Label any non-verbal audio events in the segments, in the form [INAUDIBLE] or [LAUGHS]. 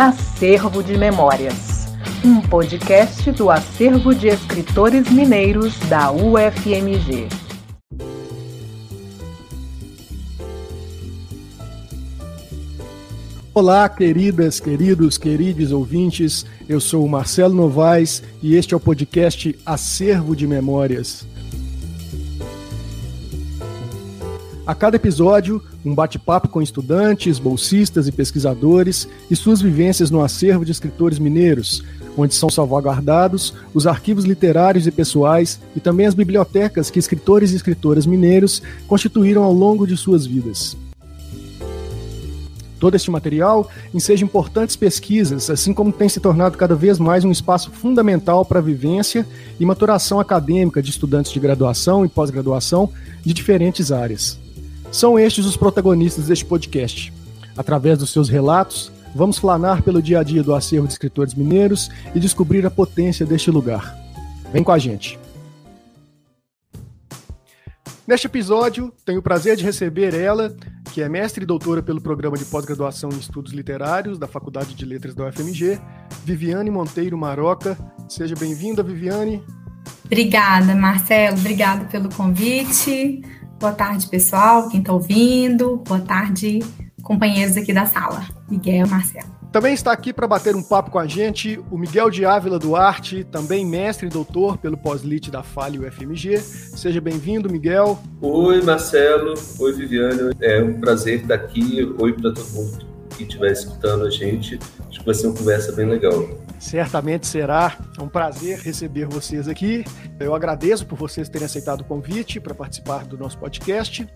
Acervo de Memórias, um podcast do Acervo de Escritores Mineiros da UFMG. Olá, queridas, queridos, queridos ouvintes. Eu sou o Marcelo Novaes e este é o podcast Acervo de Memórias. A cada episódio, um bate-papo com estudantes, bolsistas e pesquisadores e suas vivências no acervo de escritores mineiros, onde são salvaguardados os arquivos literários e pessoais e também as bibliotecas que escritores e escritoras mineiros constituíram ao longo de suas vidas. Todo este material enseja importantes pesquisas, assim como tem se tornado cada vez mais um espaço fundamental para a vivência e maturação acadêmica de estudantes de graduação e pós-graduação de diferentes áreas. São estes os protagonistas deste podcast. Através dos seus relatos, vamos flanar pelo dia a dia do acervo de escritores mineiros e descobrir a potência deste lugar. Vem com a gente! Neste episódio, tenho o prazer de receber ela, que é mestre e doutora pelo programa de pós-graduação em estudos literários da Faculdade de Letras da UFMG, Viviane Monteiro Maroca. Seja bem-vinda, Viviane. Obrigada, Marcelo. Obrigada pelo convite. Boa tarde, pessoal, quem está ouvindo. Boa tarde, companheiros aqui da sala. Miguel e Marcelo. Também está aqui para bater um papo com a gente o Miguel de Ávila Duarte, também mestre e doutor pelo pós-lit da Fale UFMG. Seja bem-vindo, Miguel. Oi, Marcelo. Oi, Viviane. É um prazer estar aqui. Oi para todo mundo que estiver escutando a gente. Acho que vai ser uma conversa bem legal. Certamente será um prazer receber vocês aqui. Eu agradeço por vocês terem aceitado o convite para participar do nosso podcast.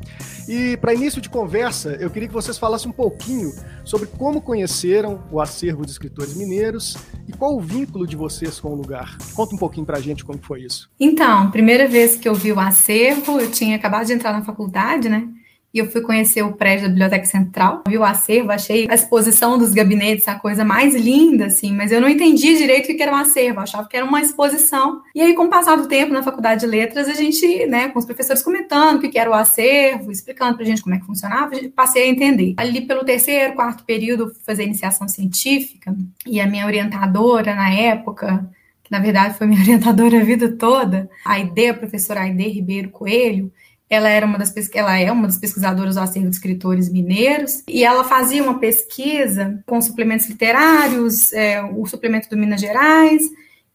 E para início de conversa, eu queria que vocês falassem um pouquinho sobre como conheceram o acervo de escritores mineiros e qual o vínculo de vocês com o lugar. Conta um pouquinho para a gente como foi isso. Então, primeira vez que eu vi o acervo, eu tinha acabado de entrar na faculdade, né? E eu fui conhecer o prédio da Biblioteca Central, vi o acervo, achei a exposição dos gabinetes a coisa mais linda, assim, mas eu não entendi direito o que era um acervo, achava que era uma exposição. E aí, com o passar do tempo na Faculdade de Letras, a gente, né, com os professores comentando o que era o acervo, explicando pra gente como é que funcionava, passei a entender. Ali pelo terceiro, quarto período, fui fazer iniciação científica, e a minha orientadora na época, que na verdade foi minha [LAUGHS] orientadora a vida toda, a ideia, a professora Aide Ribeiro Coelho, ela era uma das ela é uma das pesquisadoras do acervo de escritores mineiros e ela fazia uma pesquisa com suplementos literários, é, o suplemento do Minas Gerais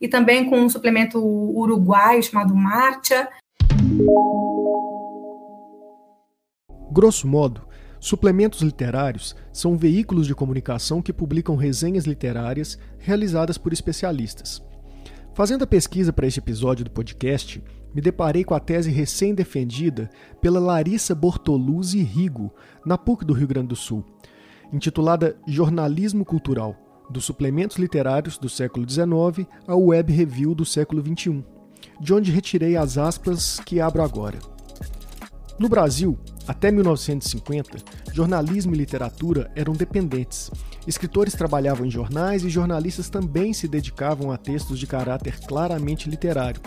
e também com um suplemento uruguaio chamado Marcha. Grosso modo, suplementos literários são veículos de comunicação que publicam resenhas literárias realizadas por especialistas. Fazendo a pesquisa para este episódio do podcast, me deparei com a tese recém-defendida pela Larissa Bortoluzzi Rigo, na PUC do Rio Grande do Sul, intitulada Jornalismo Cultural, dos suplementos literários do século XIX ao Web Review do século XXI, de onde retirei as aspas que abro agora. No Brasil, até 1950, jornalismo e literatura eram dependentes. Escritores trabalhavam em jornais e jornalistas também se dedicavam a textos de caráter claramente literário.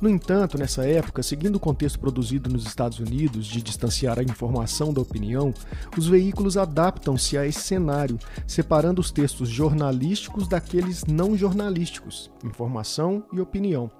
No entanto, nessa época, seguindo o contexto produzido nos Estados Unidos de distanciar a informação da opinião, os veículos adaptam-se a esse cenário, separando os textos jornalísticos daqueles não jornalísticos, informação e opinião.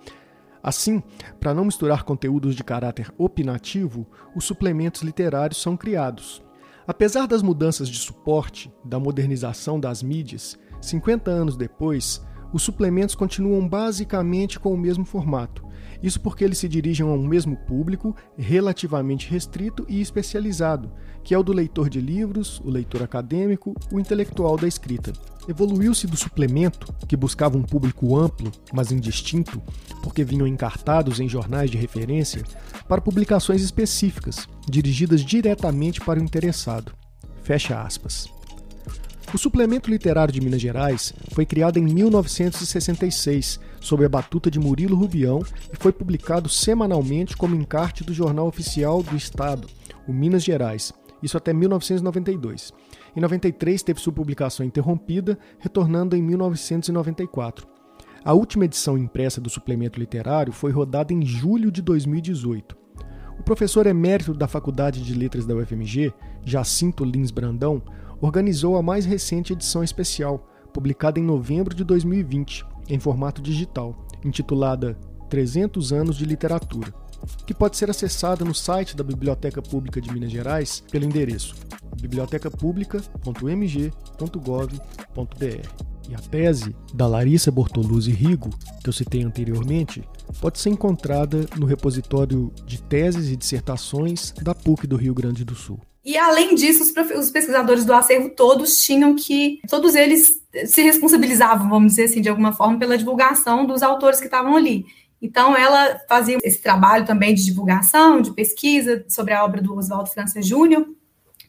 Assim, para não misturar conteúdos de caráter opinativo, os suplementos literários são criados. Apesar das mudanças de suporte, da modernização das mídias, 50 anos depois, os suplementos continuam basicamente com o mesmo formato, isso porque eles se dirigem a um mesmo público relativamente restrito e especializado, que é o do leitor de livros, o leitor acadêmico, o intelectual da escrita. Evoluiu-se do suplemento, que buscava um público amplo, mas indistinto, porque vinham encartados em jornais de referência, para publicações específicas, dirigidas diretamente para o interessado. Fecha aspas. O Suplemento Literário de Minas Gerais foi criado em 1966 sob a batuta de Murilo Rubião e foi publicado semanalmente como encarte do Jornal Oficial do Estado, o Minas Gerais, isso até 1992. Em 93 teve sua publicação interrompida, retornando em 1994. A última edição impressa do suplemento literário foi rodada em julho de 2018. O professor emérito da Faculdade de Letras da UFMG, Jacinto Lins Brandão, organizou a mais recente edição especial, publicada em novembro de 2020, em formato digital, intitulada 300 anos de literatura, que pode ser acessada no site da Biblioteca Pública de Minas Gerais pelo endereço bibliotecapublica.mg.gov.br. E a tese da Larissa Bortoluzzi Rigo, que eu citei anteriormente, pode ser encontrada no repositório de teses e dissertações da PUC do Rio Grande do Sul. E além disso, os pesquisadores do acervo todos tinham que, todos eles se responsabilizavam, vamos dizer assim, de alguma forma, pela divulgação dos autores que estavam ali. Então, ela fazia esse trabalho também de divulgação, de pesquisa sobre a obra do Oswaldo França Júnior.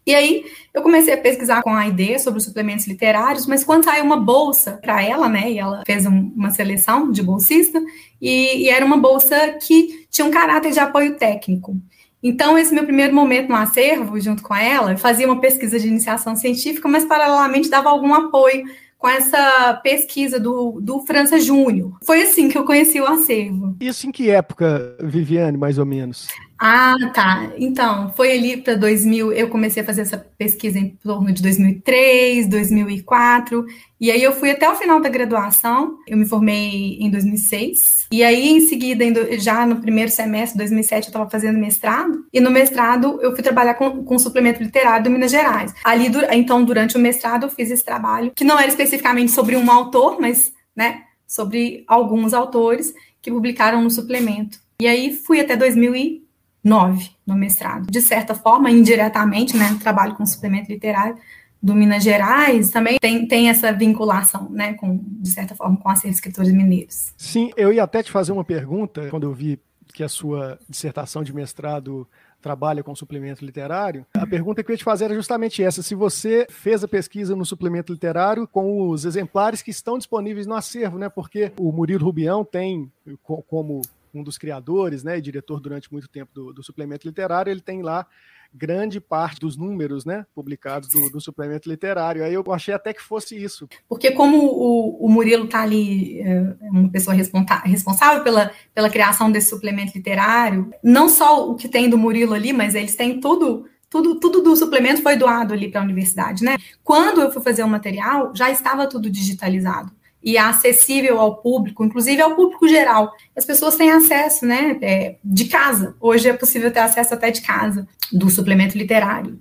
E aí, eu comecei a pesquisar com a ideia sobre os suplementos literários, mas quando saiu uma bolsa para ela, né, e ela fez um, uma seleção de bolsista, e, e era uma bolsa que tinha um caráter de apoio técnico. Então, esse meu primeiro momento no acervo, junto com ela, fazia uma pesquisa de iniciação científica, mas paralelamente dava algum apoio com essa pesquisa do, do França Júnior. Foi assim que eu conheci o acervo. Isso em que época, Viviane, mais ou menos? Ah, tá. Então, foi ali para 2000, eu comecei a fazer essa pesquisa em torno de 2003, 2004, e aí eu fui até o final da graduação, eu me formei em 2006, e aí em seguida, já no primeiro semestre de 2007, eu estava fazendo mestrado, e no mestrado eu fui trabalhar com, com suplemento literário do Minas Gerais. Ali, então, durante o mestrado, eu fiz esse trabalho, que não era especificamente sobre um autor, mas, né, sobre alguns autores que publicaram no suplemento. E aí fui até 2000 nove no mestrado. De certa forma, indiretamente, né, trabalho com suplemento literário do Minas Gerais, também tem, tem essa vinculação, né, com, de certa forma, com as escritores mineiros. Sim, eu ia até te fazer uma pergunta, quando eu vi que a sua dissertação de mestrado trabalha com suplemento literário, a pergunta que eu ia te fazer era justamente essa: se você fez a pesquisa no suplemento literário com os exemplares que estão disponíveis no acervo, né? Porque o Murilo Rubião tem como um dos criadores, né, e diretor durante muito tempo do, do, suplemento literário, ele tem lá grande parte dos números, né, publicados do, do, suplemento literário. Aí eu achei até que fosse isso. Porque como o, o Murilo está ali, é uma pessoa responsável pela, pela criação desse suplemento literário, não só o que tem do Murilo ali, mas eles têm tudo tudo, tudo do suplemento foi doado ali para a universidade, né? Quando eu fui fazer o material, já estava tudo digitalizado e acessível ao público, inclusive ao público geral. As pessoas têm acesso, né, é, de casa. Hoje é possível ter acesso até de casa do suplemento literário.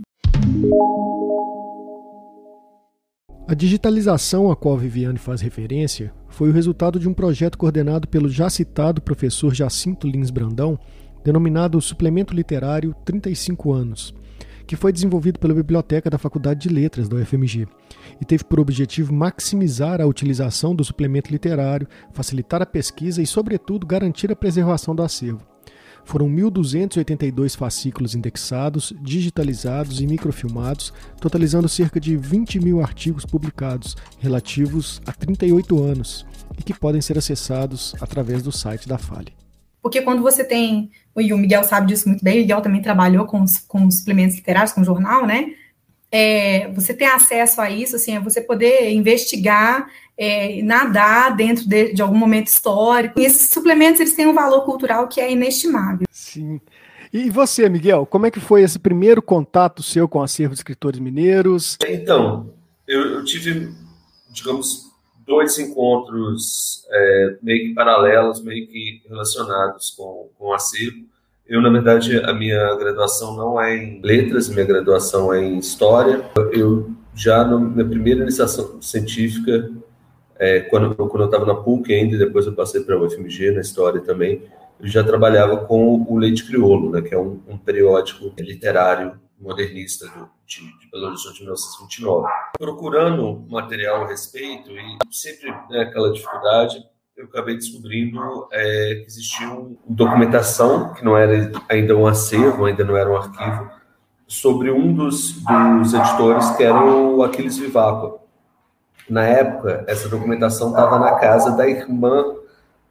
A digitalização a qual a Viviane faz referência foi o resultado de um projeto coordenado pelo já citado professor Jacinto Lins Brandão, denominado Suplemento Literário 35 anos, que foi desenvolvido pela Biblioteca da Faculdade de Letras da UFMG e teve por objetivo maximizar a utilização do suplemento literário, facilitar a pesquisa e, sobretudo, garantir a preservação do acervo. Foram 1.282 fascículos indexados, digitalizados e microfilmados, totalizando cerca de 20 mil artigos publicados, relativos a 38 anos, e que podem ser acessados através do site da Fale. Porque quando você tem, e o Miguel sabe disso muito bem, o Miguel também trabalhou com, com suplementos literários, com jornal, né? É, você ter acesso a isso, assim, é você poder investigar, é, nadar dentro de, de, algum momento histórico. E esses suplementos, eles têm um valor cultural que é inestimável. Sim. E você, Miguel, como é que foi esse primeiro contato seu com o acervo de escritores mineiros? Então, eu, eu tive, digamos, dois encontros é, meio que paralelos, meio que relacionados com, com o acervo. Eu, na verdade, a minha graduação não é em letras, minha graduação é em história. Eu já na primeira iniciação científica, é, quando, quando eu estava na PUC ainda, depois eu passei para a UFMG, na história também, eu já trabalhava com o Leite Crioulo, né, que é um, um periódico literário modernista do, de, de Belo Horizonte de 1929. Procurando material a respeito, e sempre né, aquela dificuldade, eu acabei descobrindo é, que existia uma documentação, que não era ainda um acervo, ainda não era um arquivo, sobre um dos, dos editores, que era o Aquiles Vivaco. Na época, essa documentação estava na casa da irmã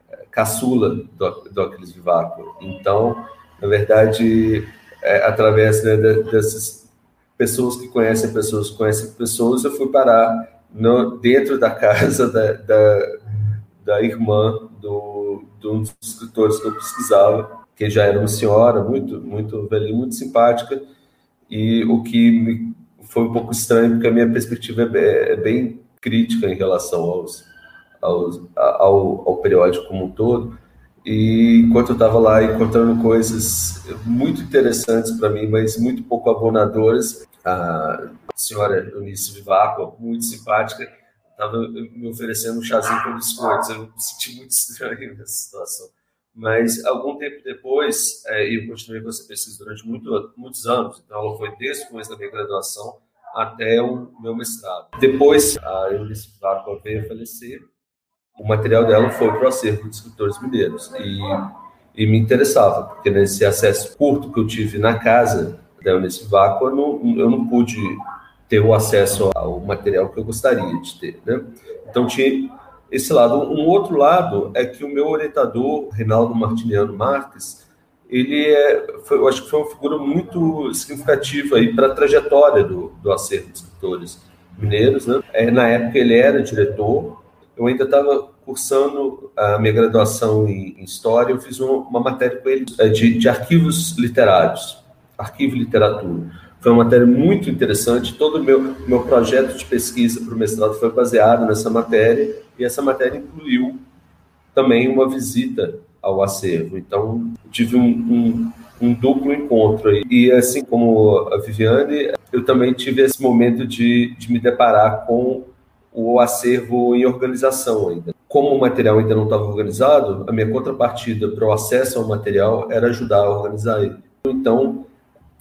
é, caçula do, do Aquiles Vivaco. Então, na verdade, é, através né, dessas pessoas que conhecem pessoas que conhecem pessoas, eu fui parar no, dentro da casa da, da, da irmã do, de um dos escritores que eu pesquisava, que já era uma senhora muito, muito velha, muito simpática, e o que me foi um pouco estranho, porque a minha perspectiva é, é bem crítica em relação aos, aos ao, ao periódico como um todo. E enquanto eu estava lá encontrando coisas muito interessantes para mim, mas muito pouco abonadoras, a senhora Eunice Vivaco, muito simpática, estava me oferecendo um chazinho com biscoitos. Eu me senti muito [LAUGHS] estranho nessa situação. Mas algum tempo depois, é, eu continuei com essa pesquisa durante muito, muitos anos, então ela foi desde o começo da minha graduação até o meu mestrado. Depois, a Eunice Vivaco veio a falecer o material dela foi para o acervo de escritores mineiros. E, e me interessava, porque nesse acesso curto que eu tive na casa da Eunice Vácuo, eu não, eu não pude ter o acesso ao material que eu gostaria de ter. Né? Então tinha esse lado. Um outro lado é que o meu orientador, Reinaldo Martiniano Marques, ele é, foi, eu acho que foi uma figura muito significativa para a trajetória do, do acervo de escritores mineiros. Né? É, na época ele era diretor eu ainda estava cursando a minha graduação em, em História, eu fiz uma, uma matéria com ele é, de, de, arquivos literários, arquivo e literatura. Foi uma matéria muito interessante, todo o meu, meu projeto de pesquisa para o mestrado foi baseado nessa matéria, e essa matéria incluiu também uma visita ao acervo. Então, tive um, um, um duplo encontro aí. E assim como a Viviane, eu também tive esse momento de, de me deparar com o acervo em organização ainda. Como o material ainda não estava organizado, a minha contrapartida para o acesso ao material era ajudar a organizar ele. Então,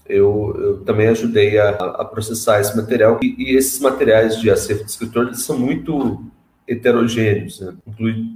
eu, eu também ajudei a, a, processar esse material. E, e, esses materiais de acervo de escritor são muito heterogêneos, né? inclui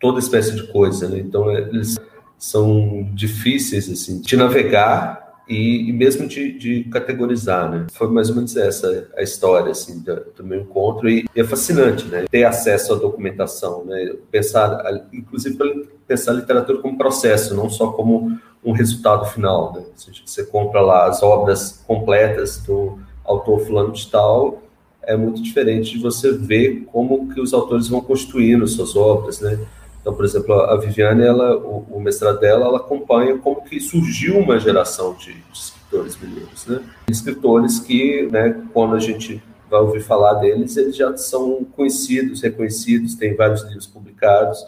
toda espécie de coisa. Né? Então, eles são difíceis assim, de navegar e, e mesmo de, de, categorizar, né? Foi mais ou menos essa a história, assim, do, do meu encontro e, e, é fascinante, né? Ter acesso à documentação, né? Pensar, inclusive, pensar a literatura como processo, não só como um resultado final, né? Você compra lá as obras completas do autor fulano de tal, é muito diferente de você ver como que os autores vão construindo suas obras, né? Então, por exemplo, a Viviane, ela, o, o mestrado dela, ela acompanha como que surgiu uma geração de, de escritores mineiros, né? Escritores que, né, quando a gente vai ouvir falar deles, eles já são conhecidos, reconhecidos, têm vários livros publicados,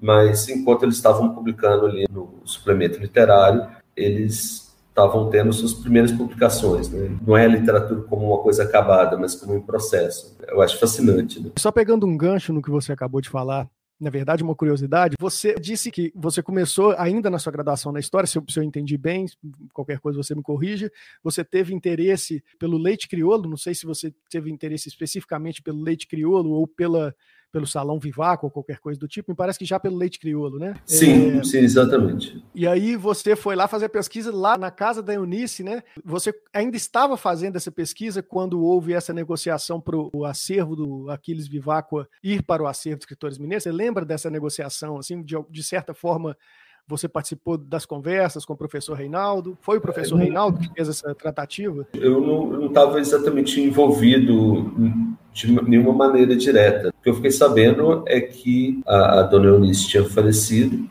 mas enquanto eles estavam publicando ali no suplemento literário, eles estavam tendo suas primeiras publicações. Né? Não é a literatura como uma coisa acabada, mas como um processo. Eu acho fascinante. Né? Só pegando um gancho no que você acabou de falar, na verdade, uma curiosidade. Você disse que você começou ainda na sua graduação na história, se eu, se eu entendi bem, qualquer coisa você me corrige. Você teve interesse pelo leite crioulo, não sei se você teve interesse especificamente pelo leite crioulo ou pela pelo salão Vivaco ou qualquer coisa do tipo, me parece que já pelo leite crioulo, né? Sim, é... sim, exatamente. E aí você foi lá fazer pesquisa lá na casa da Eunice, né? Você ainda estava fazendo essa pesquisa quando houve essa negociação para o acervo do Aquiles Vivaco ir para o acervo de escritores mineiros. Você lembra dessa negociação, assim, de, de certa forma você participou das conversas com o professor Reinaldo? Foi o professor é, Reinaldo que fez essa tratativa? Eu não estava exatamente envolvido de nenhuma maneira direta. O que eu fiquei sabendo é que a, a dona Eunice tinha falecido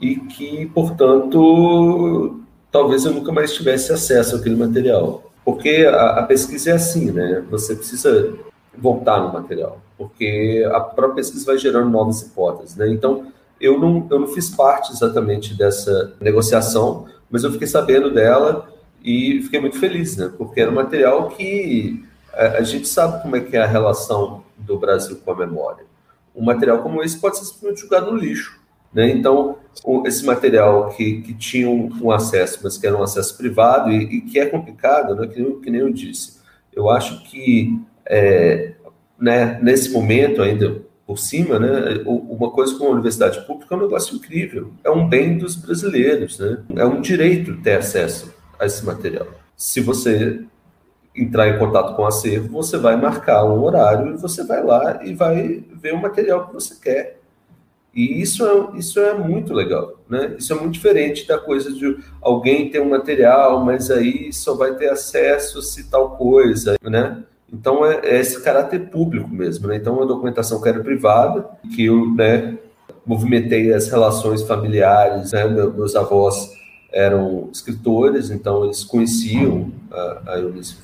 e que, portanto, talvez eu nunca mais tivesse acesso àquele material. Porque a, a pesquisa é assim, né? Você precisa voltar no material, porque a própria pesquisa vai gerando novas hipóteses, né? Então, eu não, eu não fiz parte exatamente dessa negociação, mas eu fiquei sabendo dela e fiquei muito feliz, né? Porque era um material que a, a gente sabe como é que é a relação do Brasil com a memória. Um material como esse pode ser simplesmente jogado no lixo. Né? Então, esse material que, que tinha um, um, acesso, mas que era um acesso privado e, e que é complicado, né? que, que, nem eu disse, eu acho que é, né, nesse momento ainda, por cima, né, uma coisa como a universidade pública é um negócio incrível. É um bem dos brasileiros, né? É um direito ter acesso a esse material. Se você entrar em contato com o acervo, você vai marcar um horário e você vai lá e vai ver o material que você quer. E isso é, isso é muito legal, né? Isso é muito diferente da coisa de alguém ter um material, mas aí só vai ter acesso se tal coisa, né? Então, é, é esse caráter público mesmo. Né? Então, é uma documentação que era privada, que eu né, movimentei as relações familiares. Né? meus avós eram escritores, então eles conheciam a, a Eunice.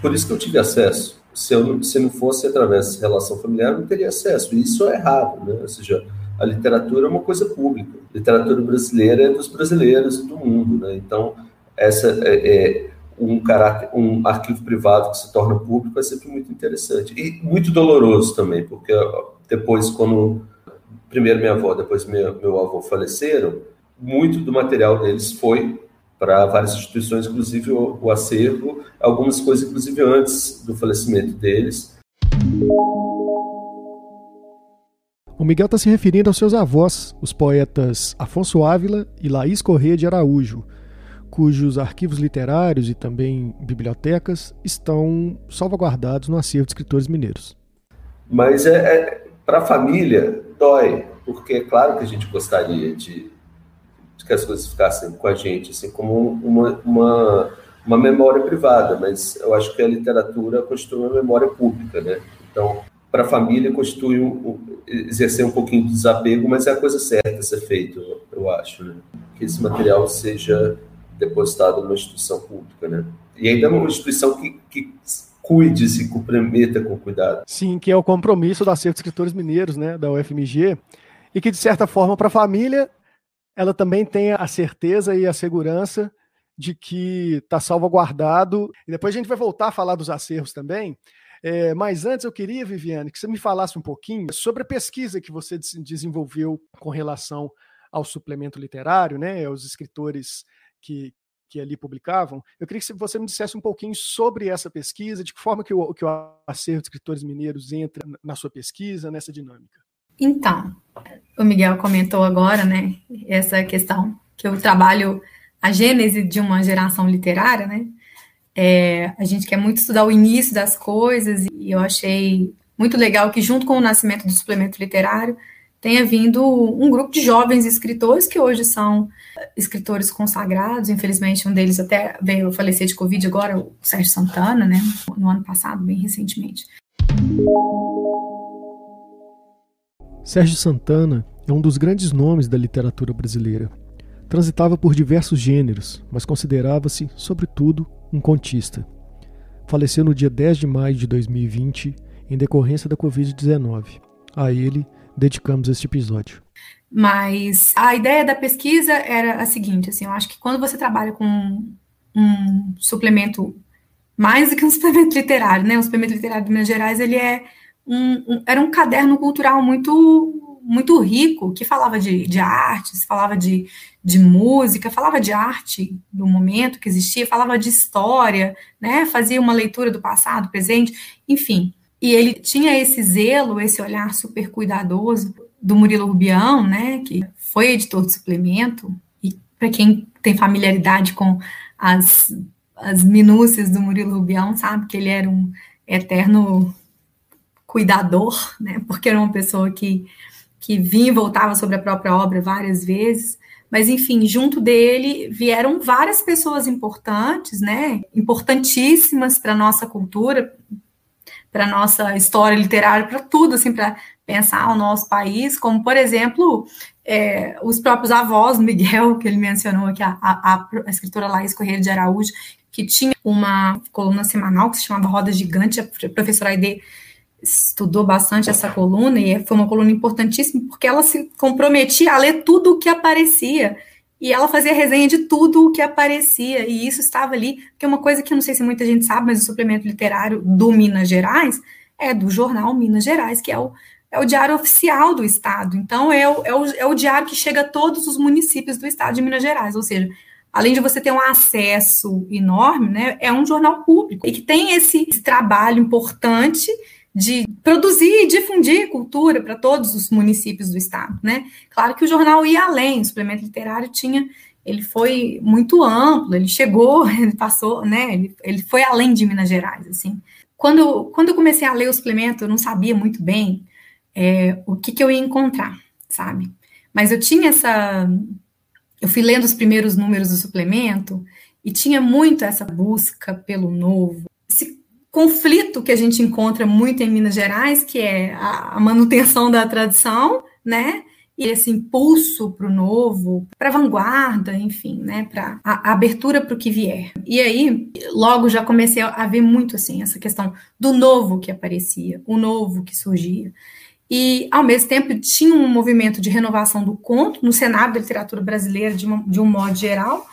Por isso que eu tive acesso. se, eu, se não fosse através da relação familiar, eu não teria acesso. E isso é errado, né? Ou seja, a literatura é uma coisa pública. A literatura brasileira é dos brasileiros e do mundo, né? Então, essa é, é um caráter, um arquivo privado que se torna público é sempre muito interessante e muito doloroso também, porque depois quando primeiro minha avó, depois meu, meu avô faleceram, muito do material deles foi para várias instituições, inclusive o, o acervo, algumas coisas inclusive antes do falecimento deles. O Miguel está se referindo aos seus avós, os poetas Afonso Ávila e Laís Corrêa de Araújo, cujos arquivos literários e também bibliotecas estão salvaguardados no acervo de escritores mineiros. Mas é, é para a família dói, porque é claro que a gente gostaria de, de, que as coisas ficassem com a gente, assim como uma, uma, uma memória privada, mas eu acho que a literatura constitui uma memória pública, né? Então, para a família constitui um, exercer um pouquinho de desapego, mas é a coisa certa a ser feito, eu acho, né? Que esse material seja depositado numa instituição pública, né? E ainda uma instituição que, que cuide, se comprometa com cuidado. Sim, que é o compromisso da Acervo de Escritores Mineiros, né, da UFMG, e que, de certa forma, para a família, ela também tem a certeza e a segurança de que está salvaguardado. E depois a gente vai voltar a falar dos acervos também. É, mas antes eu queria, Viviane, que você me falasse um pouquinho sobre a pesquisa que você desenvolveu com relação ao suplemento literário, né, os escritores que, que ali publicavam. Eu queria que você me dissesse um pouquinho sobre essa pesquisa, de que forma que o, que o acervo de escritores mineiros entra na sua pesquisa, nessa dinâmica. Então, o Miguel comentou agora, né, essa questão que eu trabalho a gênese de uma geração literária, né? É, a gente quer muito estudar o início das coisas e eu achei muito legal que junto com o nascimento do suplemento literário tenha vindo um grupo de jovens escritores que hoje são escritores consagrados. Infelizmente, um deles até veio falecer de Covid agora, o Sérgio Santana, né? No ano passado, bem recentemente. Sérgio Santana é um dos grandes nomes da literatura brasileira. Transitava por diversos gêneros, mas considerava-se, sobretudo, um contista. Faleceu no dia 10 de maio de 2020 em decorrência da Covid-19. A ele dedicamos este episódio. Mas a ideia da pesquisa era a seguinte, assim, eu acho que quando você trabalha com um suplemento mais do que um [LAUGHS] suplemento literário, né? O suplemento literário de Minas Gerais, ele é um, um, era um caderno cultural muito muito rico, que falava de, de artes, falava de, de música, falava de arte do momento que existia, falava de história, né? Fazia uma leitura do passado, presente, enfim. E ele tinha esse zelo, esse olhar super cuidadoso do Murilo Rubião, né, que foi editor de suplemento, e para quem tem familiaridade com as, as minúcias do Murilo Rubião, sabe que ele era um eterno cuidador, né, porque era uma pessoa que, que vinha e voltava sobre a própria obra várias vezes, mas enfim, junto dele vieram várias pessoas importantes, né, importantíssimas para a nossa cultura, para nossa história literária, para tudo, assim, para pensar o nosso país, como, por exemplo, é, os próprios avós, Miguel, que ele mencionou aqui, a, a, a escritora Laís Correia de Araújo, que tinha uma coluna semanal que se chamava Roda Gigante, a professora Aide estudou bastante essa coluna, e foi uma coluna importantíssima, porque ela se comprometia a ler tudo o que aparecia, e ela fazia resenha de tudo o que aparecia, e isso estava ali, que é uma coisa que eu não sei se muita gente sabe, mas o suplemento literário do Minas Gerais é do jornal Minas Gerais, que é o, é o diário oficial do Estado. Então, é o, é, o, é o diário que chega a todos os municípios do Estado de Minas Gerais, ou seja, além de você ter um acesso enorme, né, é um jornal público, e que tem esse, esse trabalho importante de produzir e difundir cultura para todos os municípios do estado, né? Claro que o jornal ia além, o suplemento literário tinha, ele foi muito amplo, ele chegou, [LAUGHS] ele passou, né? Ele, ele foi além de Minas Gerais, assim. Quando, quando eu comecei a ler o suplemento, eu não sabia muito bem é, o que, que eu ia encontrar, sabe? Mas eu tinha essa, eu fui lendo os primeiros números do suplemento e tinha muito essa busca pelo novo, conflito que a gente encontra muito em Minas Gerais, que é a, manutenção da tradição, né? e esse impulso para o novo, para a vanguarda, enfim, né, para a, abertura para o que vier. E aí, logo já comecei a ver muito assim essa questão do novo que aparecia, o novo que surgia. E, ao mesmo tempo, tinha um movimento de renovação do conto no cenário da literatura brasileira, de, uma, de um modo geral,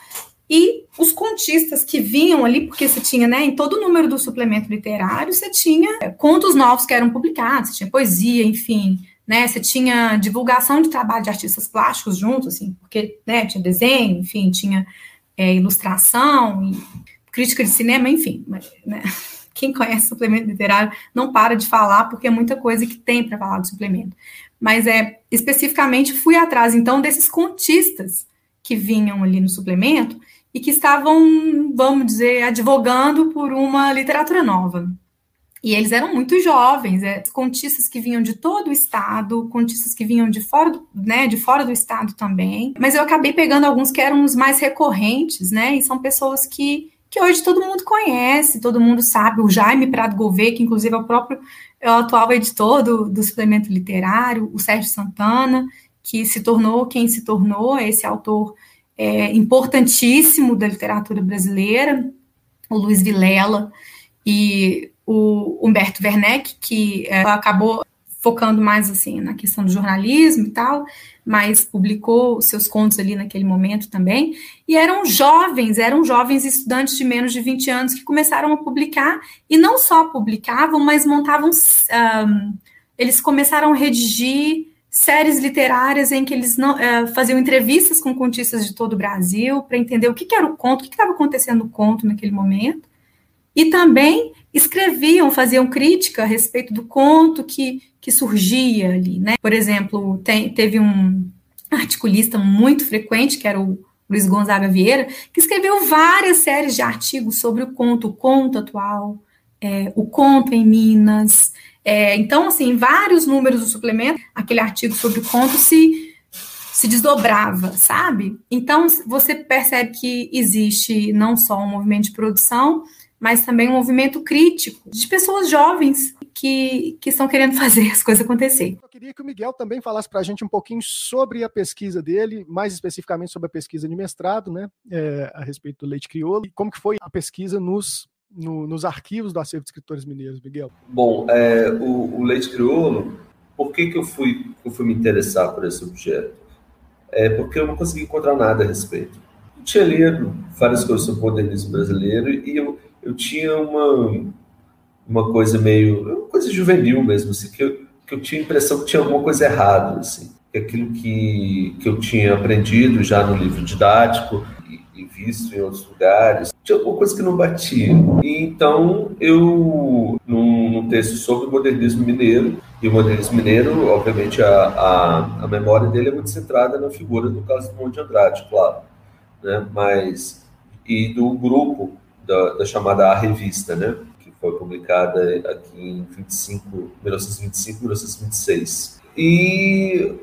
e os contistas que vinham ali, porque você tinha, né, em todo o número do suplemento literário, você tinha é, contos novos que eram publicados, você tinha poesia, enfim, né, você tinha divulgação de trabalho de artistas plásticos juntos, assim, porque, né, tinha desenho, enfim, tinha é, ilustração, crítica de cinema, enfim, né, [LAUGHS] quem conhece suplemento literário não para de falar, porque é muita coisa que tem para falar do suplemento. Mas é especificamente fui atrás então desses contistas que vinham ali no suplemento e que estavam, vamos dizer, advogando por uma literatura nova. E eles eram muito jovens, é, contistas que vinham de todo o estado, contistas que vinham de fora, do, né, de fora do estado também. Mas eu acabei pegando alguns que eram os mais recorrentes, né? E são pessoas que, que hoje todo mundo conhece, todo mundo sabe. O Jaime Prado Gouveia, que inclusive é o próprio é o atual editor do, do suplemento literário, o Sérgio Santana, que se tornou quem se tornou, esse autor é, importantíssimo da literatura brasileira, o Luiz Vilela e o Humberto Werneck, que é, acabou focando mais assim na questão do jornalismo e tal, mas publicou seus contos ali naquele momento também. E eram jovens, eram jovens estudantes de menos de 20 anos que começaram a publicar, e não só publicavam, mas montavam. Um, eles começaram a redigir séries literárias em que eles não, uh, faziam entrevistas com contistas de todo o Brasil para entender o que, que, era o conto, o que estava acontecendo no conto naquele momento, e também escreviam, faziam crítica a respeito do conto que, que surgia ali, né? Por exemplo, tem, teve um articulista muito frequente, que era o Luiz Gonzaga Vieira, que escreveu várias séries de artigos sobre o conto, o conto atual, é, o conto em Minas, é, então, assim, vários números do suplemento, aquele artigo sobre o conto se, se desdobrava, sabe? Então, você percebe que existe não só um movimento de produção, mas também um movimento crítico de pessoas jovens que, que estão querendo [LAUGHS] fazer as coisas acontecer. Eu queria que o Miguel também falasse para a gente um pouquinho sobre a pesquisa dele, mais especificamente sobre a pesquisa de mestrado, né, é, a respeito do leite crioulo, e como que foi a pesquisa nos no, nos arquivos do acervo de escritores mineiros, Miguel? Bom, é, o, o, leite crioulo, por que, que eu, fui, eu fui me interessar por esse objeto? É porque eu não consegui encontrar nada a respeito. Eu tinha lido várias coisas sobre o modernismo brasileiro e eu, eu tinha uma, uma coisa meio, uma coisa juvenil mesmo, assim, que eu, que eu tinha a impressão que tinha alguma coisa errada, assim, aquilo que, que eu tinha aprendido já no livro didático visto em outros lugares, tinha alguma coisa que não batia. E então eu, num, num, texto sobre o modernismo mineiro, e o modernismo mineiro, obviamente, a, a, a memória dele é muito centrada na figura do Carlos Drummond de Andrade, claro, né? mas e do grupo da, da chamada A Revista, né? que foi publicada aqui em 25, 1925, 1926. E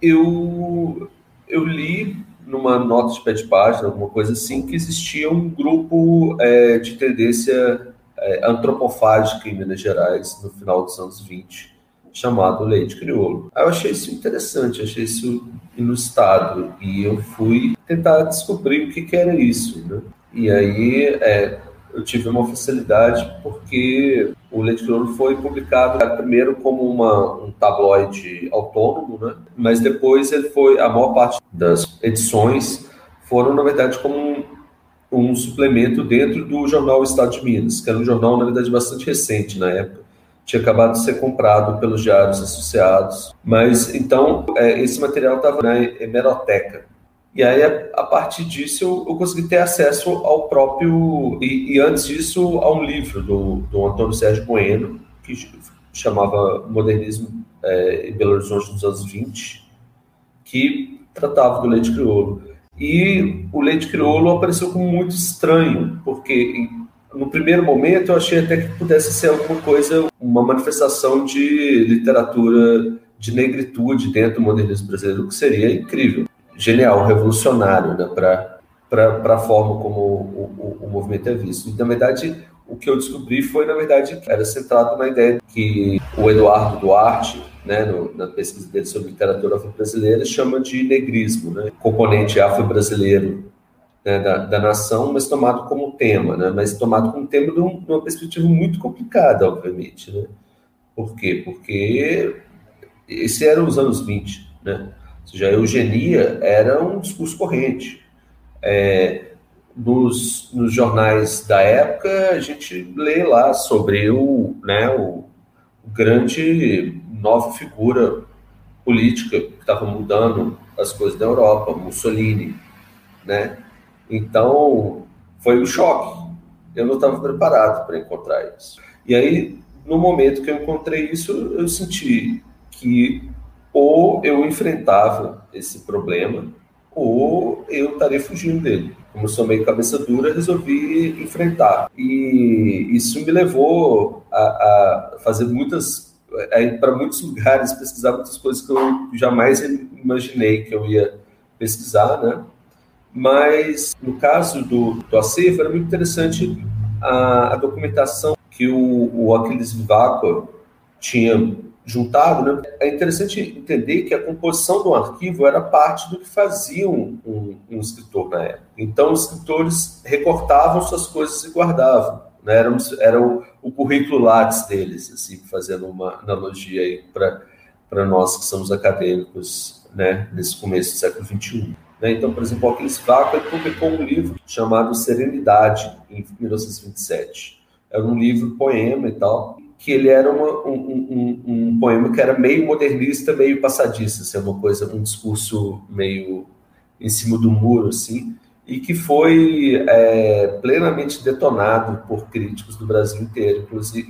eu, eu li numa nota de pé de página, alguma coisa assim, que existia um grupo é, de tendência é, antropofágica em Minas Gerais no final dos anos 20, chamado Leite Crioulo. Aí eu achei isso interessante, achei isso inusitado, e eu fui tentar descobrir o que, que era isso. Né? E aí é, eu tive uma facilidade porque o Leite Crioulo foi publicado primeiro como uma, um tabloide autônomo, né? mas depois ele foi, a maior parte das edições foram, na verdade, como um, um suplemento dentro do jornal Estado de Minas, que era um jornal, na verdade, bastante recente na época. Tinha acabado de ser comprado pelos diários associados. Mas, então, é, esse material estava na hemeroteca, e aí, a, partir disso, eu, eu, consegui ter acesso ao próprio. E, e, antes disso, a um livro do, do Antônio Sérgio Bueno, que chamava Modernismo é, em Belo Horizonte dos anos 20, que tratava do leite crioulo. E o leite crioulo apareceu como muito estranho, porque no primeiro momento eu achei até que pudesse ser alguma coisa, uma manifestação de literatura de negritude dentro do modernismo brasileiro, que seria incrível genial, revolucionário né, para a forma como o, o, o, movimento é visto. E, na verdade, o que eu descobri foi, na verdade, que era centrado na ideia que o Eduardo Duarte, né, no, na pesquisa dele sobre literatura afro-brasileira, chama de negrismo, né, componente afro-brasileiro né, da, da, nação, mas tomado como tema, né, mas tomado como tema de, um, de uma perspectiva muito complicada, obviamente. Né. Por quê? Porque esse era os anos 20, né, ou seja, a eugenia era um discurso corrente. É, nos, nos jornais da época, a gente lê lá sobre o, né, o, o grande nova figura política que estava mudando as coisas da Europa, Mussolini, né? Então, foi um choque. Eu não estava preparado para encontrar isso. E aí, no momento que eu encontrei isso, eu senti que ou eu enfrentava esse problema, ou eu estaria fugindo dele. Como eu sou meio cabeça dura, resolvi enfrentar. E isso me levou a, a fazer muitas. a ir para muitos lugares, pesquisar muitas coisas que eu jamais imaginei que eu ia pesquisar, né? Mas no caso do, do acervo, era muito interessante a, a documentação que o, o Aquiles Vivaco tinha juntado, né? é interessante entender que a composição do arquivo era parte do que fazia um, um, um escritor na época. Então, os escritores recortavam suas coisas e guardavam. Né? Era, era o, o currículo Lattes deles, assim, fazendo uma analogia aí para nós que somos acadêmicos né, nesse começo do século XXI. Né? Então, por exemplo, Aquiles Vaco publicou um livro chamado Serenidade, em 1927. Era um livro, poema e tal, que ele era uma, um, um, um, poema que era meio modernista, meio passadista, assim, uma coisa, um discurso meio em cima do muro, assim, e que foi é, plenamente detonado por críticos do Brasil inteiro, inclusive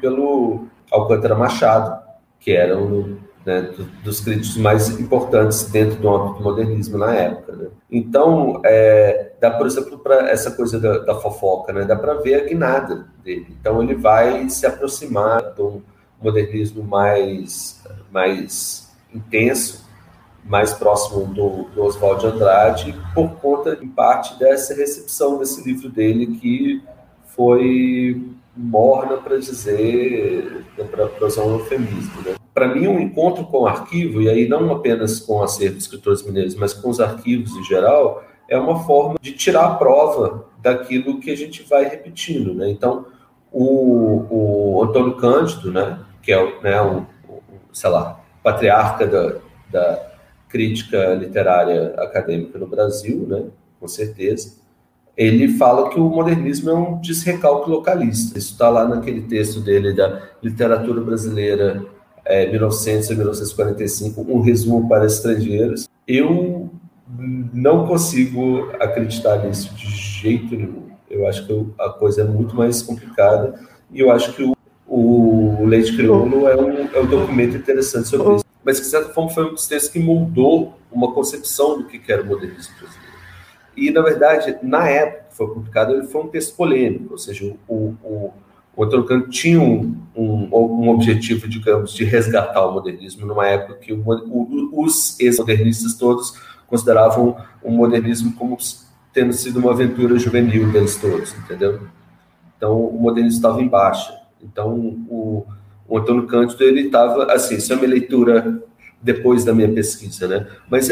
pelo Alcântara Machado, que era um né, dos críticos mais importantes dentro do âmbito do modernismo na época. Né? Então, é, dá, por exemplo, para essa coisa da, da fofoca, né, dá para ver a guinada dele. Então, ele vai se aproximar um modernismo mais, mais intenso, mais próximo do, do Oswald de Andrade, por conta, em parte, dessa recepção desse livro dele, que foi morna para dizer, para usar um eufemismo. Né? Para mim, um encontro com o arquivo, e aí não apenas com o acervo de escritores mineiros, mas com os arquivos em geral, é uma forma de tirar a prova daquilo que a gente vai repetindo. Né? Então, o, o Antônio Cândido, né, que é né, um, sei lá, patriarca da, da crítica literária acadêmica no Brasil, né, com certeza, ele fala que o modernismo é um desrecalque localista. Isso está lá naquele texto dele da literatura brasileira é, 1900 a 1945, um resumo para estrangeiros. Eu não consigo acreditar nisso de jeito nenhum. Eu acho que a coisa é muito mais complicada e eu acho que o, o Leite Crioulo é um, é um documento interessante sobre isso. Mas, de certa forma, foi um dos textos que moldou uma concepção do que era o modernismo brasileiro. E, na verdade, na época que foi publicado, ele foi um texto polêmico, ou seja, o, o, Antônio Cândido tinha um, um, um, objetivo, digamos, de resgatar o modernismo numa época que o, o, os ex-modernistas todos consideravam o modernismo como tendo sido uma aventura juvenil deles todos, entendeu? Então, o modernismo estava em baixa. Então, o, o Antônio Cândido, ele estava, assim, isso é uma leitura depois da minha pesquisa, né? Mas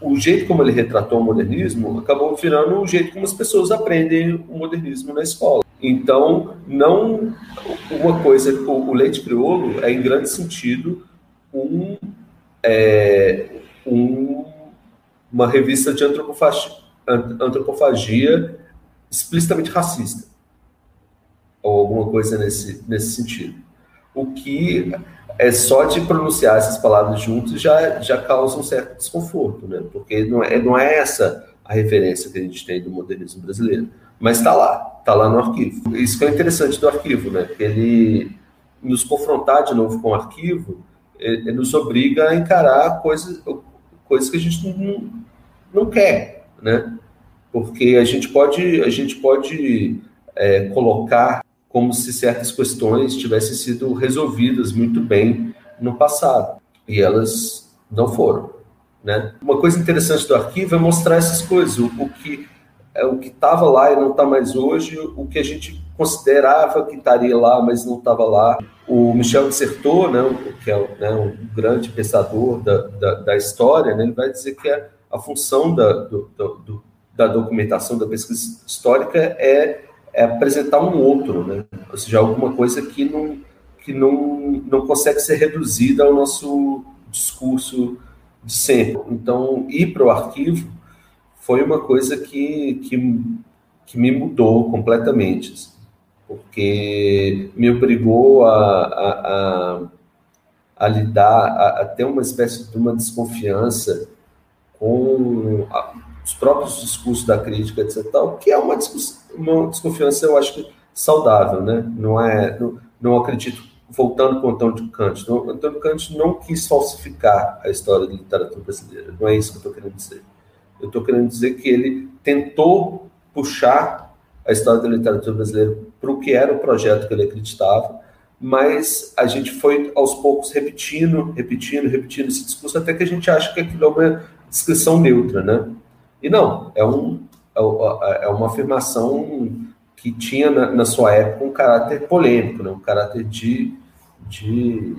o jeito como ele retratou o modernismo acabou virando o jeito como as pessoas aprendem o modernismo na escola. Então, não uma coisa, o, o leite crioulo é em grande sentido um, é, um, uma revista de antropofagia, antropofagia explicitamente racista ou alguma coisa nesse, nesse sentido. O que é só de pronunciar essas palavras juntos já, já causa um certo desconforto, né? Porque não é, não é essa a referência que a gente tem do modernismo brasileiro. Mas está lá, está lá no arquivo. Isso que é interessante do arquivo, né? Ele nos confrontar de novo com o arquivo, ele nos obriga a encarar coisas, coisas que a gente não, não quer, né? Porque a gente pode, a gente pode é, colocar como se certas questões tivessem sido resolvidas muito bem no passado e elas não foram, né? Uma coisa interessante do arquivo é mostrar essas coisas, o, o que é o que estava lá e não está mais hoje, o que a gente considerava que estaria lá, mas não estava lá. O Michel Dissertor, né, que é né, um grande pensador da, da, da história, né, ele vai dizer que a, a função da, do, do, da documentação, da pesquisa histórica é, é, apresentar um outro, né, ou seja, alguma coisa que não, que não, não consegue ser reduzida ao nosso discurso de sempre. Então, ir para o arquivo foi uma coisa que, que, que me mudou completamente, porque me obrigou a, a, a, a lidar, a, a, ter uma espécie de uma desconfiança com os próprios discursos da crítica, etc. Tal, que é uma, uma desconfiança, eu acho que saudável, né? Não é, não, não acredito voltando com o Antônio Kant, Antônio Kant não quis falsificar a história da literatura brasileira, não é isso que eu estou querendo dizer. Eu estou querendo dizer que ele tentou puxar a história da literatura brasileira para o que era o projeto que ele acreditava, mas a gente foi aos poucos repetindo, repetindo, repetindo esse discurso até que a gente acha que aquilo é uma descrição neutra, né? E não, é, um, é, é uma afirmação que tinha na, na, sua época um caráter polêmico, né? um caráter de, de,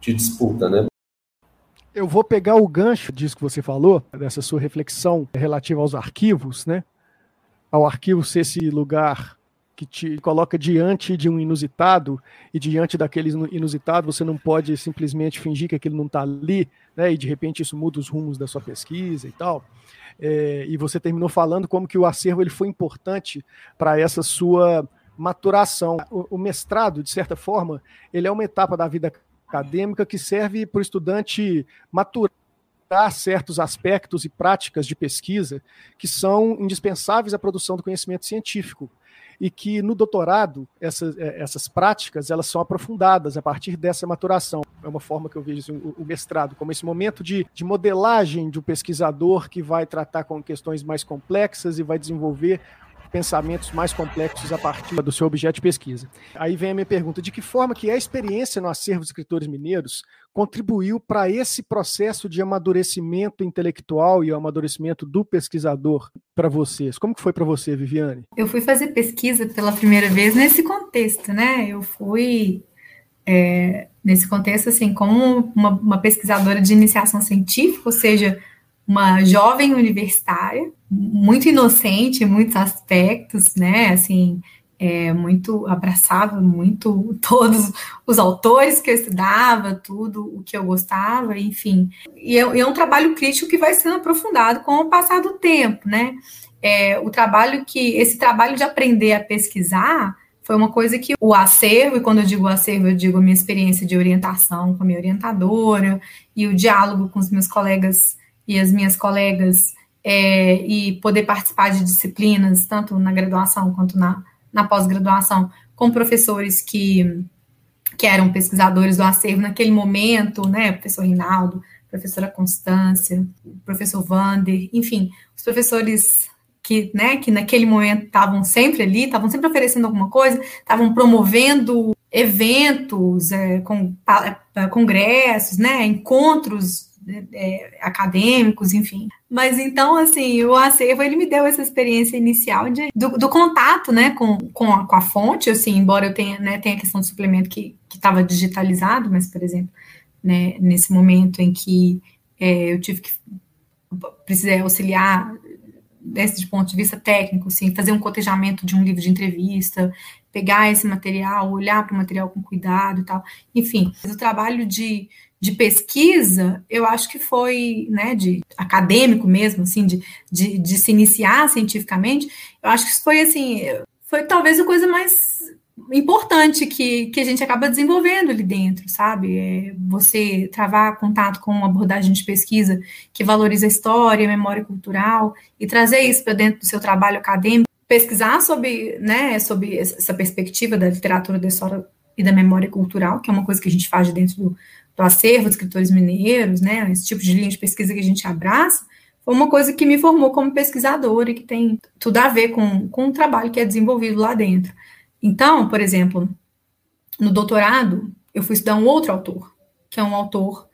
de disputa, né? Eu vou pegar o gancho disso que você falou, dessa sua reflexão relativa aos arquivos, né? Ao arquivo ser esse lugar que te coloca diante de um inusitado e diante daquele inusitado você não pode simplesmente fingir que aquilo não está ali, né? E de repente isso muda os rumos da sua pesquisa e tal. É, e você terminou falando como que o acervo ele foi importante para essa sua maturação. O, o, mestrado, de certa forma, ele é uma etapa da vida acadêmica que serve para o estudante maturar certos aspectos e práticas de pesquisa que são indispensáveis à produção do conhecimento científico e que no doutorado essas, é, essas práticas elas são aprofundadas a partir dessa maturação. É uma forma que eu vejo assim, o, mestrado como esse momento de, de modelagem de um pesquisador que vai tratar com questões mais complexas e vai desenvolver pensamentos mais complexos a partir do seu objeto de pesquisa. Aí vem a minha pergunta: de que forma que a experiência no acervo dos escritores mineiros contribuiu para esse processo de amadurecimento intelectual e o amadurecimento do pesquisador para vocês? Como que foi para você, Viviane? Eu fui fazer pesquisa pela primeira vez nesse contexto, né? Eu fui é, nesse contexto assim como uma, uma pesquisadora de iniciação científica, ou seja, uma jovem universitária, muito inocente em muitos aspectos, né? Assim, é, muito abraçava muito [LAUGHS] todos os autores que eu estudava, tudo o que eu gostava, enfim. E é, é um trabalho crítico que vai sendo aprofundado com o passar do tempo, né? É, o trabalho que esse trabalho de aprender a pesquisar foi uma coisa que o acervo, e quando eu digo acervo, eu digo a minha experiência de orientação com a minha orientadora e o diálogo com os meus colegas e as minhas colegas é, e poder participar de disciplinas, tanto na graduação quanto na, na pós-graduação, com professores que, que eram pesquisadores do acervo naquele momento, né, professor Rinaldo, professora Constância, professor Vander, enfim, os professores que, né, que naquele momento estavam sempre ali, estavam sempre oferecendo alguma coisa, estavam promovendo eventos, é, com, congressos, né, encontros é, acadêmicos, enfim. Mas então, assim, o acervo, ele me deu essa experiência inicial de, do, do contato, né, com, com, a, com a fonte, assim, embora eu tenha, né, tenha a questão do suplemento que estava digitalizado, mas, por exemplo, né, nesse momento em que é, eu tive que precisei auxiliar desse ponto de vista técnico, assim, fazer um cotejamento de um livro de entrevista, pegar esse material, olhar para o material com cuidado e tal. Enfim, o trabalho de, de pesquisa, eu acho que foi, né, de acadêmico mesmo, assim, de, de, de se iniciar cientificamente, eu acho que isso foi, assim, foi talvez a coisa mais importante que, que a gente acaba desenvolvendo ali dentro, sabe? É você travar contato com uma abordagem de pesquisa que valoriza a história, a memória cultural e trazer isso para dentro do seu trabalho acadêmico, pesquisar sobre, né, sobre essa perspectiva da literatura da história e da memória cultural, que é uma coisa que a gente faz dentro do, do acervo de escritores mineiros, né, esse tipo de linha de pesquisa que a gente abraça, foi uma coisa que me formou como pesquisadora e que tem tudo a ver com, com o trabalho que é desenvolvido lá dentro. Então, por exemplo, no doutorado, eu fui estudar um outro autor, que é um autor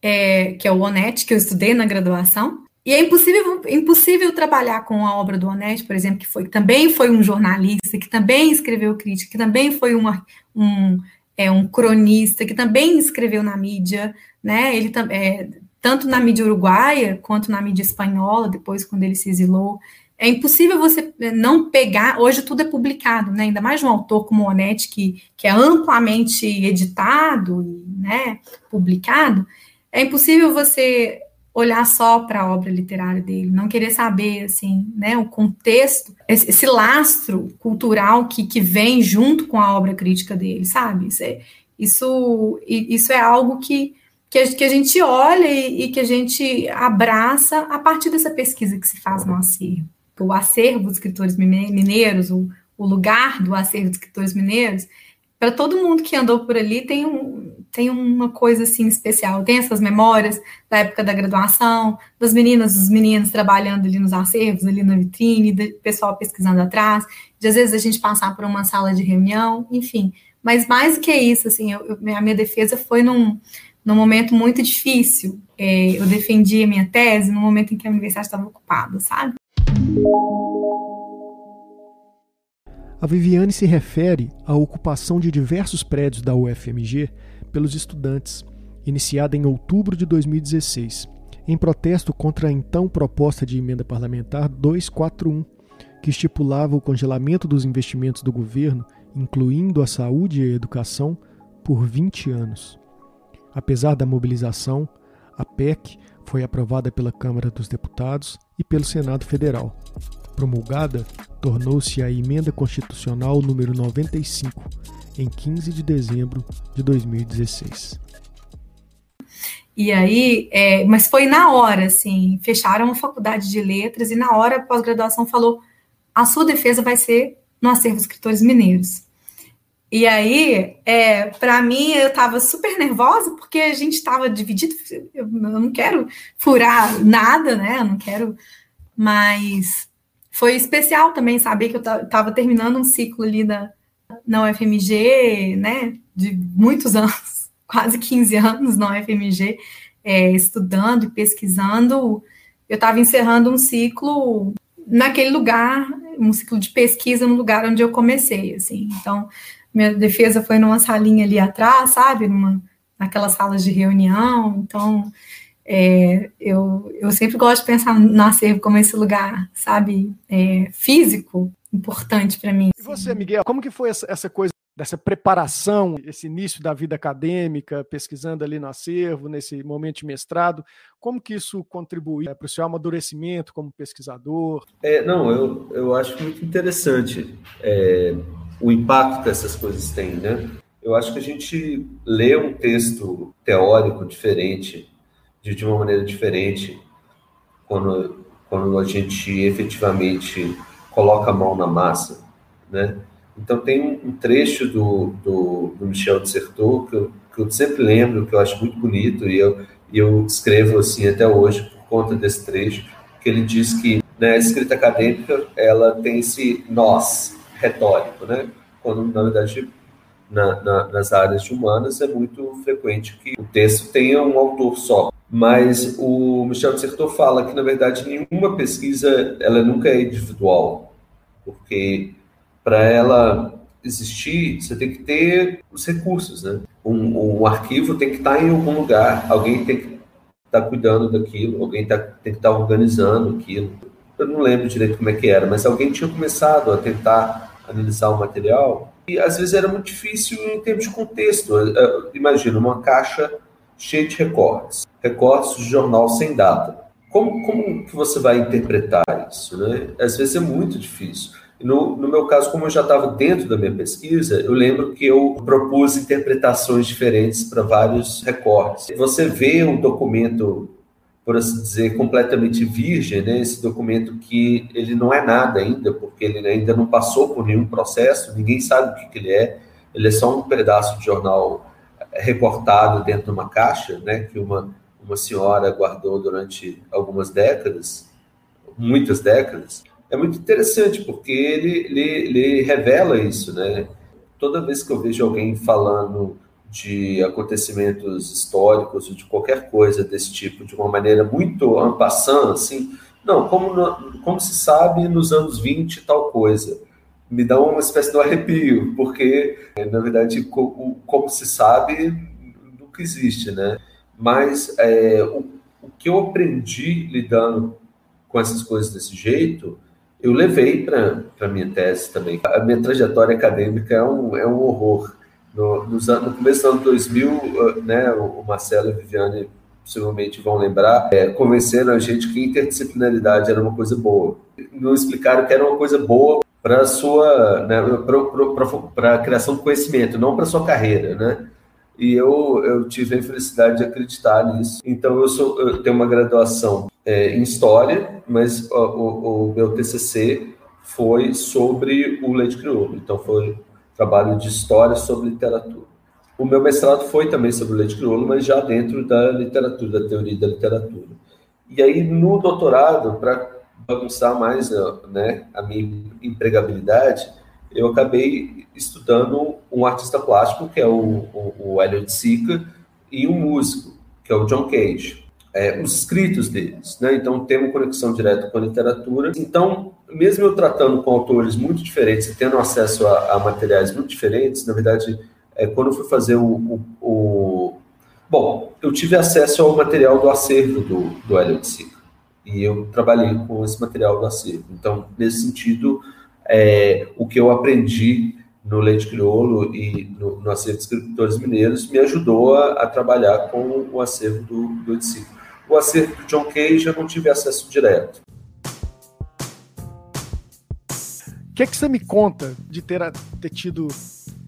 é, que é o Onetti, que eu estudei na graduação, E é impossível, impossível trabalhar com a obra do Oneste, por exemplo, que foi que também foi um jornalista, que também escreveu crítica, que também foi uma, um, é, um cronista, que também escreveu na mídia, né? Ele é, tanto na mídia uruguaia quanto na mídia espanhola, depois quando ele se exilou. É impossível você não pegar, hoje tudo é publicado, né? Ainda mais de um autor como o Onetti, que, que é amplamente editado, né, publicado, é impossível você olhar só para a obra literária dele, não querer saber assim, né, o contexto, esse, esse, lastro cultural que, que vem junto com a obra crítica dele, sabe? Isso é, isso, isso é algo que, que, a, gente olha e, e, que a gente abraça a partir dessa pesquisa que se faz no acervo. O acervo dos escritores mineiros, o, o lugar do acervo dos escritores mineiros, para todo mundo que andou por ali tem, um, tem uma coisa assim especial. Tem essas memórias da época da graduação, das meninas, dos meninos trabalhando ali nos acervos, ali na vitrine, do pessoal pesquisando atrás, de às vezes a gente passar por uma sala de reunião, enfim. Mas mais do que isso, assim, eu, a minha defesa foi num, num momento muito difícil. É, eu defendi a minha tese no momento em que a universidade estava ocupada, sabe? A Viviane se refere à ocupação de diversos prédios da UFMG pelos estudantes, iniciada em outubro de 2016, em protesto contra a então proposta de emenda parlamentar 241, que estipulava o congelamento dos investimentos do governo, incluindo a saúde e a educação, por 20 anos. Apesar da mobilização, a PEC foi aprovada pela Câmara dos Deputados e pelo Senado Federal, promulgada, tornou-se a Emenda Constitucional número 95, em 15 de dezembro de 2016. E aí, é, mas foi na hora, assim, fecharam a faculdade de letras e na hora a pós-graduação falou: a sua defesa vai ser no acervo escritores mineiros. E aí, é, para mim, eu estava super nervosa porque a gente estava dividido. Eu, não quero furar nada, né? Eu não quero, mas foi especial também saber que eu estava terminando um ciclo ali da, na UFMG, né, de muitos [LAUGHS] anos, quase 15 anos na UFMG, é, estudando e pesquisando. Eu estava encerrando um ciclo naquele lugar, um ciclo de pesquisa no lugar onde eu comecei, assim. Então, minha defesa foi numa salinha ali atrás, sabe, numa, naquelas salas de reunião. Então, é, eu, eu sempre gosto de pensar no acervo como esse lugar, sabe, é, físico, importante para mim. E você, Miguel, como que foi essa, essa coisa dessa preparação, esse início da vida acadêmica, pesquisando ali no acervo, nesse momento de mestrado, como que isso contribui é, para o seu amadurecimento como pesquisador? É, não, eu, eu acho muito interessante é, o impacto que essas coisas têm, né? Eu acho que a gente lê um texto teórico diferente de, de uma maneira diferente quando, quando a gente efetivamente coloca a mão na massa, né? Então tem um, trecho do, do, do Michel Dissertot que eu, que eu sempre lembro, que eu acho muito bonito, e eu, e eu escrevo assim até hoje por conta desse trecho, que ele diz que né, a escrita acadêmica ela tem esse nós retórico, né? Quando, na verdade, na, na, nas áreas de humanas é muito frequente que o texto tenha um autor só. Mas o Michel Dissertot fala que, na verdade, nenhuma pesquisa ela nunca é individual, porque para ela existir, você tem que ter os recursos, né? Um, um, arquivo tem que estar em algum lugar, alguém tem que estar cuidando daquilo, alguém tá, tem que estar organizando aquilo. Eu não lembro direito como é que era, mas alguém tinha começado a tentar analisar o material e às vezes era muito difícil em termos de contexto. Imagina uma caixa cheia de recortes recortes de jornal sem data. Como, como que você vai interpretar isso? Né? Às vezes é muito difícil. No, no, meu caso, como eu já estava dentro da minha pesquisa, eu lembro que eu propus interpretações diferentes para vários recortes. Você vê um documento, por assim dizer, completamente virgem, né? esse documento que ele não é nada ainda, porque ele ainda não passou por nenhum processo, ninguém sabe o que, que ele é, ele é só um pedaço de jornal recortado dentro de uma caixa, né? que uma uma senhora guardou durante algumas décadas, muitas décadas, é muito interessante, porque ele, ele, ele revela isso, né? Toda vez que eu vejo alguém falando de acontecimentos históricos ou de qualquer coisa desse tipo de uma maneira muito ampassando, assim, não, como, como se sabe nos anos 20 tal coisa. Me dá uma espécie de arrepio, porque, na verdade, como se sabe, nunca existe, né? Mas é, o, o que eu aprendi lidando com essas coisas desse jeito, eu levei para a minha tese também. A minha trajetória acadêmica é um, é um horror. No, nos, no começo do ano 2000, uh, né, o Marcelo e a Viviane possivelmente vão lembrar, é, convencendo a gente que interdisciplinaridade era uma coisa boa. Não explicaram que era uma coisa boa para a sua, né, para a criação do conhecimento, não para a sua carreira, né? E eu, eu tive a infelicidade de acreditar nisso. Então, eu, sou, eu tenho uma graduação é, em História, mas o, o, o, meu TCC foi sobre o leite crioulo. Então, foi trabalho de História sobre literatura. O meu mestrado foi também sobre o leite crioulo, mas já dentro da literatura, da teoria da literatura. E aí, no doutorado, para bagunçar mais né, a minha empregabilidade, eu acabei estudando um artista plástico, que é o, o, o Elliot Sica, e um músico, que é o John Cage. É, os escritos deles, né? Então tem uma conexão direta com a literatura. Então, mesmo eu tratando com autores muito diferentes e tendo acesso a, a materiais muito diferentes, na verdade, é, quando eu fui fazer o, o, o, Bom, eu tive acesso ao material do acervo do, do Elliot Sica. E eu trabalhei com esse material do acervo. Então, nesse sentido, é, o que eu aprendi no Leite Crioulo e no, no acervo de escritores mineiros me ajudou a, a trabalhar com o acervo do, do. O acervo do John Cage eu não tive acesso direto. O que, é que você me conta de ter, ter tido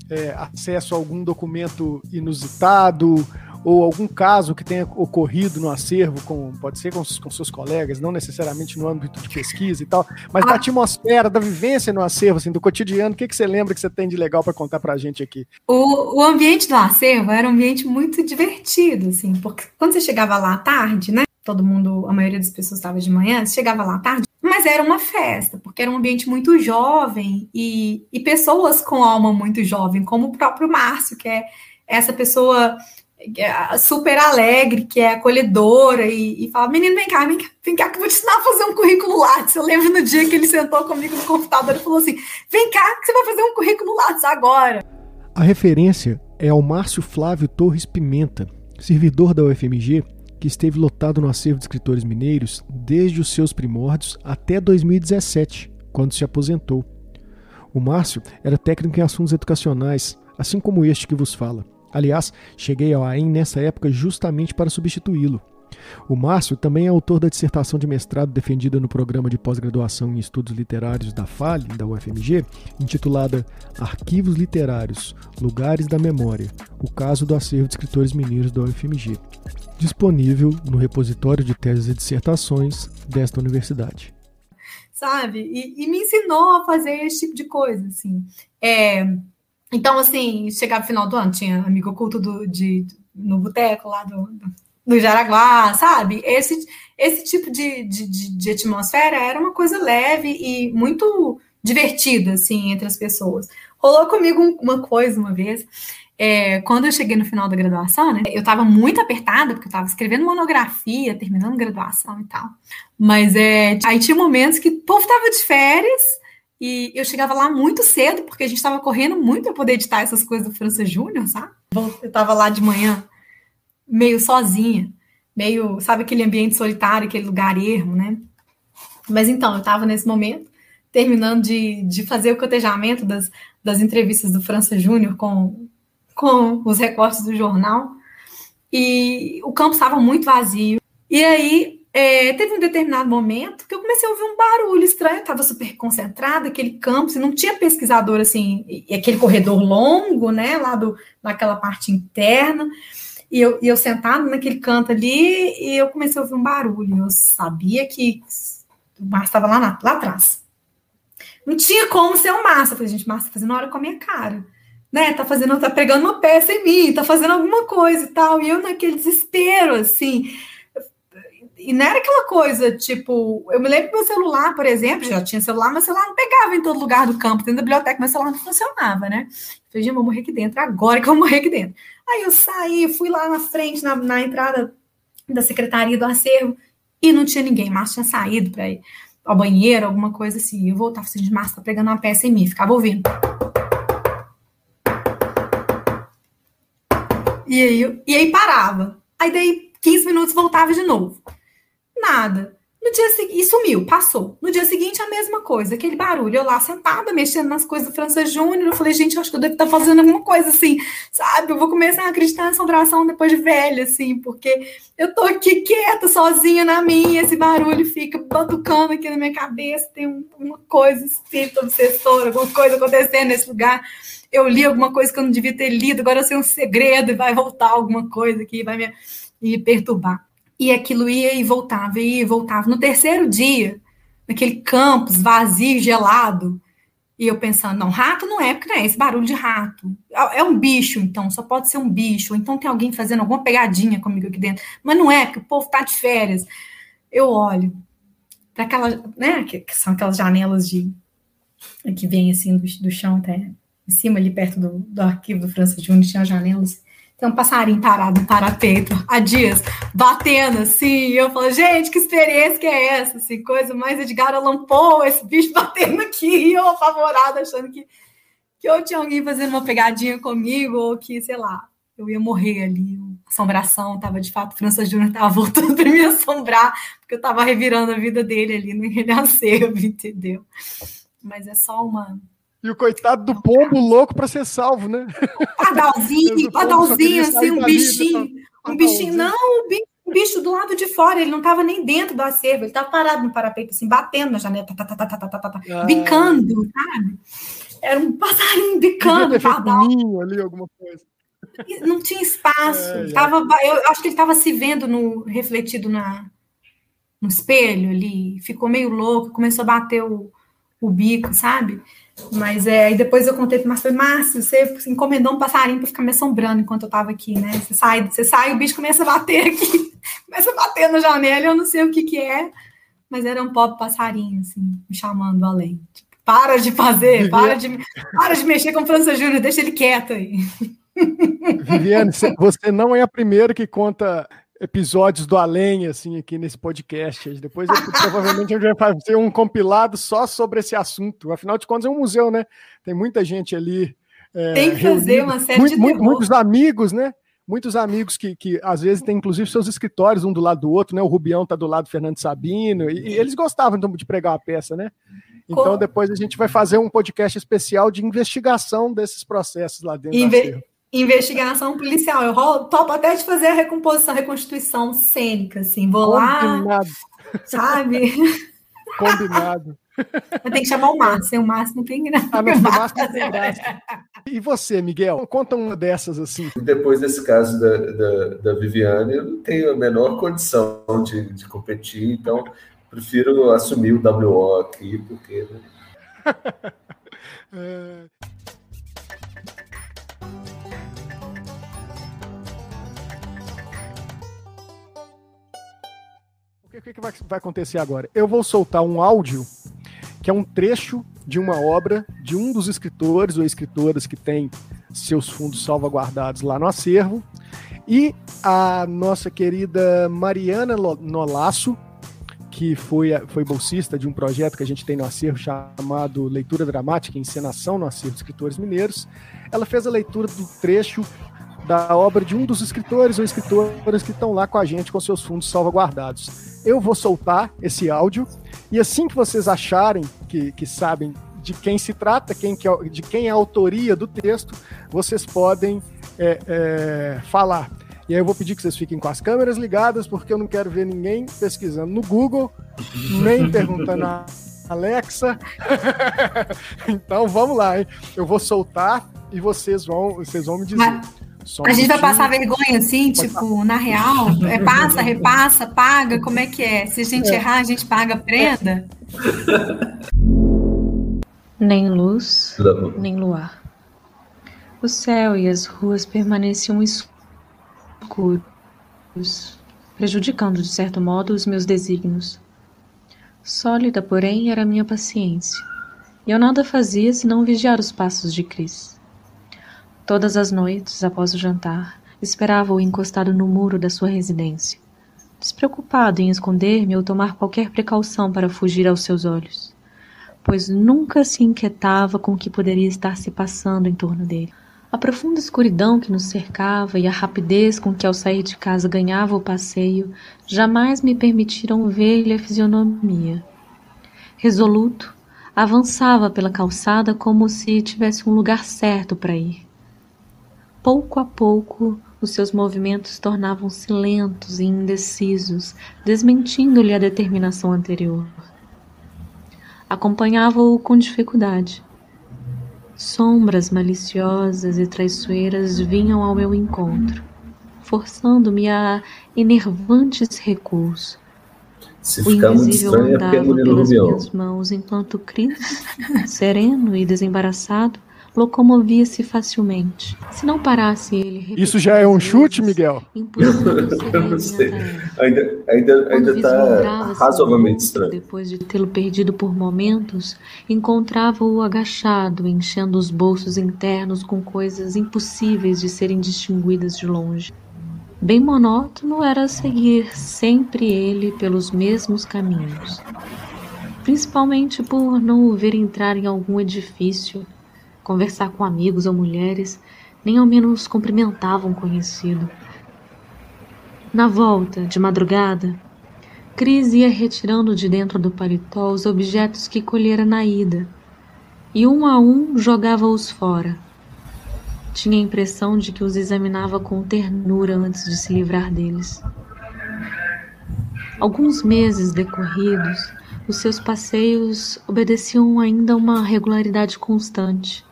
é, acesso a algum documento inusitado ou algum caso que tenha ocorrido no acervo, com, pode ser com, com seus colegas, não necessariamente no âmbito de pesquisa e tal, mas ah. da atmosfera, da vivência no acervo, assim, do cotidiano, o que, que você lembra que você tem de legal para contar para a gente aqui? O, o ambiente do acervo era um ambiente muito divertido, assim, porque quando você chegava lá à tarde, né, todo mundo, a maioria das pessoas estava de manhã, você chegava lá à tarde, mas era uma festa, porque era um ambiente muito jovem e, e pessoas com alma muito jovem, como o próprio Márcio, que é essa pessoa super alegre, que é acolhedora, e, e fala: Menino, vem cá, vem cá, vem cá, que eu vou te ensinar a fazer um currículo Lattes. [LAUGHS] Eu lembro no dia que ele sentou comigo no computador e falou assim: Vem cá, que você vai fazer um currículo Lattes agora. A referência é ao Márcio Flávio Torres Pimenta, servidor da UFMG, que esteve lotado no acervo de escritores mineiros desde os seus primórdios até 2017, quando se aposentou. O Márcio era técnico em assuntos educacionais, assim como este que vos fala. Aliás, cheguei ao AEM nessa época justamente para substituí-lo. O Márcio também é autor da dissertação de mestrado defendida no programa de pós-graduação em estudos literários da FALE, da UFMG, intitulada Arquivos Literários, Lugares da Memória, o caso do acervo de escritores mineiros da UFMG, disponível no repositório de teses e dissertações desta universidade. Sabe? E, e me ensinou a fazer esse tipo de coisa, assim. É, então, assim, chegava no final do ano, tinha amigo oculto do, de, no boteco lá do, do Jaraguá, sabe? Esse, esse tipo de, de, de, atmosfera era uma coisa leve e muito divertida, assim, entre as pessoas. Rolou comigo uma coisa uma vez, é, quando eu cheguei no final da graduação, né, eu estava muito apertada, porque eu estava escrevendo monografia, terminando graduação e tal. Mas é, aí tinha momentos que o povo estava de férias, e eu chegava lá muito cedo, porque a gente estava correndo muito para poder editar essas coisas do França Júnior, sabe? Eu estava lá de manhã, meio sozinha, meio, sabe, aquele ambiente solitário, aquele lugar ermo, né? Mas então, eu estava nesse momento, terminando de, de fazer o cotejamento das, das entrevistas do França Júnior com, com os recortes do jornal, e o campo estava muito vazio. E aí é, teve um determinado momento que eu comecei a ouvir um barulho estranho, estava super concentrada, aquele campus, e não tinha pesquisador assim, e aquele corredor longo, né, lá do, naquela parte interna, e eu, e eu sentado naquele canto ali, e eu comecei a ouvir um barulho, eu sabia que o Márcio estava lá, lá atrás. Não tinha como ser o Márcio, eu falei, gente, Márcio tá fazendo hora com a minha cara, né, tá fazendo, tá pregando uma peça em mim, tá fazendo alguma coisa e tal, e eu naquele desespero, assim, e não era aquela coisa, tipo, eu me lembro que meu celular, por exemplo, já tinha celular, mas celular não pegava em todo lugar do campo, dentro da biblioteca, meu celular não funcionava, né? Eu falei, vou morrer aqui dentro, agora que eu vou morrer aqui dentro. Aí eu saí, fui lá na frente, na, na entrada da secretaria do acervo, e não tinha ninguém, Márcio tinha saído para ir ao banheiro, alguma coisa assim. Eu voltava assim, de Márcio tá pregando uma peça em mim, ficava ouvindo. E aí, e aí parava. Aí daí 15 minutos voltava de novo. Nada. No dia seguinte, sumiu, passou. No dia seguinte, a mesma coisa, aquele barulho. Eu lá sentada, mexendo nas coisas do França Júnior. Eu falei, gente, eu acho que eu devo estar fazendo alguma coisa assim, sabe? Eu vou começar a acreditar na assombração depois de velha, assim, porque eu tô aqui quieta, sozinha na minha, esse barulho fica batucando aqui na minha cabeça. Tem uma coisa, espírito obsessor, alguma coisa acontecendo nesse lugar. Eu li alguma coisa que eu não devia ter lido, agora eu sei um segredo e vai voltar alguma coisa aqui, vai me, me perturbar. E aquilo ia e voltava, ia e voltava. No terceiro dia, naquele campus vazio, gelado, e eu pensando, não, rato não é, porque não é esse barulho de rato. É, é um bicho, então, só pode ser um bicho. Ou então tem alguém fazendo alguma pegadinha comigo aqui dentro. Mas não é, porque o povo tá de férias. Eu olho para aquelas, né, que, são aquelas janelas de que vem assim do, do chão até em cima, ali perto do, do arquivo do França Júnior, tinha janelas. Tem um passarinho parado no parapeito há dias, batendo assim. Eu falo, gente, que experiência que é essa? Assim, coisa mais Edgar Allan Poe, esse bicho [LAUGHS] batendo aqui. E eu apavorada, achando que, que ou tinha alguém fazendo uma pegadinha comigo, ou que, sei lá, eu ia morrer ali. Assombração, tava de fato, França Júnior tava [LAUGHS] voltando para me assombrar, porque eu tava revirando a vida dele ali naquele acervo, [LAUGHS] entendeu? Mas é só uma e o coitado do pombo louco para ser salvo, né? Padalzinho, [LAUGHS] padalzinho, assim, um bichinho. Um bichinho, não, um bicho do lado de fora, ele não estava nem dentro do acervo, ele estava parado no parapeito, assim, batendo na janela, tá, tá, tá, tá, tá, tá, ah. bicando, sabe? Era um passarinho bicando, um ali, alguma coisa. Não tinha espaço. É, tava, eu acho que ele estava se vendo no refletido na, no espelho ali, ficou meio louco, começou a bater o, o bico, sabe? Mas é, aí depois eu contei para o Márcio, Márcio, você encomendou um passarinho para ficar me assombrando enquanto eu estava aqui, né? Você sai, você sai, o bicho começa a bater aqui, [LAUGHS] começa a bater na janela, eu não sei o que que é, mas era um pobre passarinho, assim, me chamando além. Tipo, para de fazer, para de, para de mexer com o França Júnior, deixa ele quieto aí. [LAUGHS] Viviane, você não é a primeira que conta episódios do além, assim, aqui nesse podcast. Depois provavelmente a gente vai fazer um compilado só sobre esse assunto. Afinal de contas, é um museu, né? Tem muita gente ali. É, Tem que fazer uma série muito, de muito, Muitos amigos, né? Muitos amigos que, que às vezes têm, inclusive, seus escritórios um do lado do outro, né? O Rubião tá do lado do Fernando Sabino, e, e eles gostavam então, de pregar uma peça, né? Então, depois a gente vai fazer um podcast especial de investigação desses processos lá dentro Inve investigação policial. Eu rolo, topo até de fazer a recomposição, a reconstituição cênica, assim. Vou Combinado. lá, sabe? [LAUGHS] Combinado. Eu tenho que chamar o Márcio, o Márcio não tem graça. Ah, o Márcio não tem [LAUGHS] graça. E você, Miguel? Conta uma dessas assim. Depois desse caso da, da, da Viviane, eu não tenho a menor condição de, de competir, então prefiro assumir o WO aqui, porque. Né? [LAUGHS] é... o que, que vai, vai acontecer agora? Eu vou soltar um áudio que é um trecho de uma obra de um dos escritores ou escritoras que tem seus fundos salvaguardados lá no acervo. E a nossa querida Mariana Nolasso, que foi, foi bolsista de um projeto que a gente tem no acervo chamado Leitura Dramática e Encenação no Acervo de Escritores Mineiros, ela fez a leitura do trecho da obra de um dos escritores ou escritoras que estão lá com a gente com seus fundos salvaguardados eu vou soltar esse áudio e assim que vocês acharem que, que sabem de quem se trata, quem que é, de quem é a autoria do texto, vocês podem é, é, falar. E aí eu vou pedir que vocês fiquem com as câmeras ligadas, porque eu não quero ver ninguém pesquisando no Google, nem [LAUGHS] perguntando a Alexa. [LAUGHS] então vamos lá, hein? Eu vou soltar e vocês vão, vocês vão me dizer. Só a gente vai passar vergonha assim, tipo, na real? É passa, repassa, paga? Como é que é? Se a gente é. errar, a gente paga prenda? [LAUGHS] Nem luz, nem luar. O céu e as ruas permaneciam escuros, prejudicando de certo modo os meus desígnios. Sólida, porém, era a minha paciência, e eu nada fazia senão vigiar os passos de Cris. Todas as noites, após o jantar, esperava-o encostado no muro da sua residência, despreocupado em esconder-me ou tomar qualquer precaução para fugir aos seus olhos, pois nunca se inquietava com o que poderia estar se passando em torno dele. A profunda escuridão que nos cercava e a rapidez com que ao sair de casa ganhava o passeio jamais me permitiram ver-lhe a fisionomia. Resoluto, avançava pela calçada como se tivesse um lugar certo para ir. Pouco a pouco, os seus movimentos tornavam-se lentos e indecisos, desmentindo-lhe a determinação anterior. Acompanhava-o com dificuldade Sombras maliciosas e traiçoeiras vinham ao meu encontro, forçando-me a enervantes recuos. Se o invisível é andava é pelas minhas mãos, enquanto Cris, sereno e desembaraçado, locomovia-se facilmente. Se não parasse ele. Isso já é um chute, Miguel? Eu [LAUGHS] não sei. Ainda, ainda, ainda está razoavelmente estranho. Depois de tê-lo perdido por momentos, encontrava-o agachado, enchendo os bolsos internos com coisas impossíveis de serem distinguidas de longe. Bem monótono era seguir sempre ele pelos mesmos caminhos. Principalmente por não o ver entrar em algum edifício conversar com amigos ou mulheres, nem ao menos cumprimentava um conhecido. Na volta, de madrugada, Cris ia retirando de dentro do paletó os objetos que colhera na ida, e um a um jogava-os fora. Tinha a impressão de que os examinava com ternura antes de se livrar deles. Alguns meses decorridos, os seus passeios obedeciam ainda a uma regularidade constante.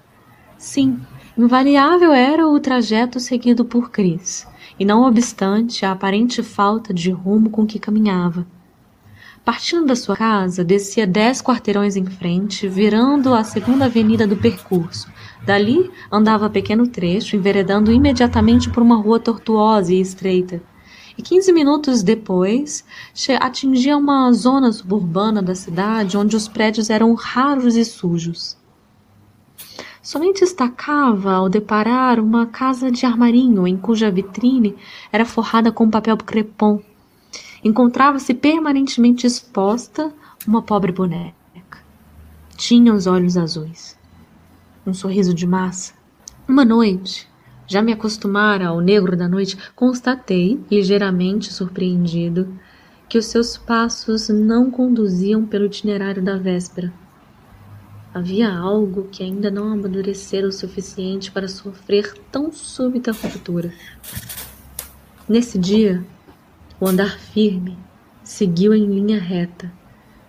Sim, invariável era o trajeto seguido por Cris, e não obstante a aparente falta de rumo com que caminhava. Partindo da sua casa, descia dez quarteirões em frente, virando a segunda avenida do percurso. Dali, andava pequeno trecho, enveredando imediatamente por uma rua tortuosa e estreita. E quinze minutos depois, atingia uma zona suburbana da cidade onde os prédios eram raros e sujos. Somente destacava ao deparar uma casa de armarinho em cuja vitrine era forrada com papel crepom. Encontrava-se permanentemente exposta uma pobre boneca. Tinha os olhos azuis, um sorriso de massa. Uma noite, já me acostumara ao negro da noite, constatei, ligeiramente surpreendido, que os seus passos não conduziam pelo itinerário da véspera Havia algo que ainda não amadurecera o suficiente para sofrer tão súbita ruptura. Nesse dia, o andar firme seguiu em linha reta,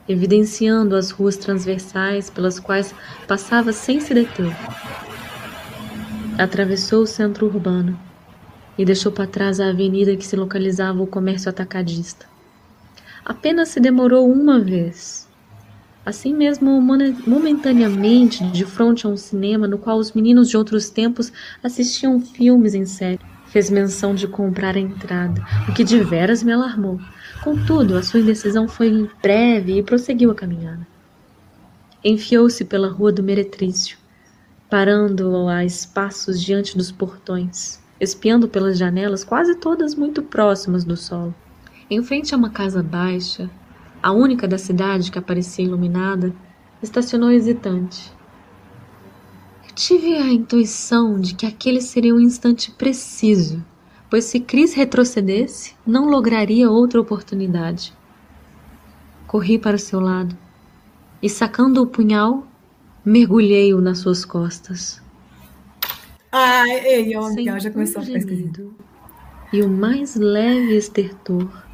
evidenciando as ruas transversais pelas quais passava sem se deter. Atravessou o centro urbano e deixou para trás a avenida que se localizava o comércio atacadista. Apenas se demorou uma vez assim mesmo momentaneamente de frente a um cinema no qual os meninos de outros tempos assistiam filmes em série. Fez menção de comprar a entrada, o que de veras me alarmou. Contudo, a sua indecisão foi breve e prosseguiu a caminhada. Enfiou-se pela rua do Meretrício, parando a espaços diante dos portões, espiando pelas janelas quase todas muito próximas do solo. Em frente a uma casa baixa, a única da cidade que aparecia iluminada, estacionou hesitante. Eu tive a intuição de que aquele seria um instante preciso, pois se Cris retrocedesse, não lograria outra oportunidade. Corri para seu lado e, sacando o punhal, mergulhei-o nas suas costas. Ai, ei, ó, já começou a ficar E o mais leve estertor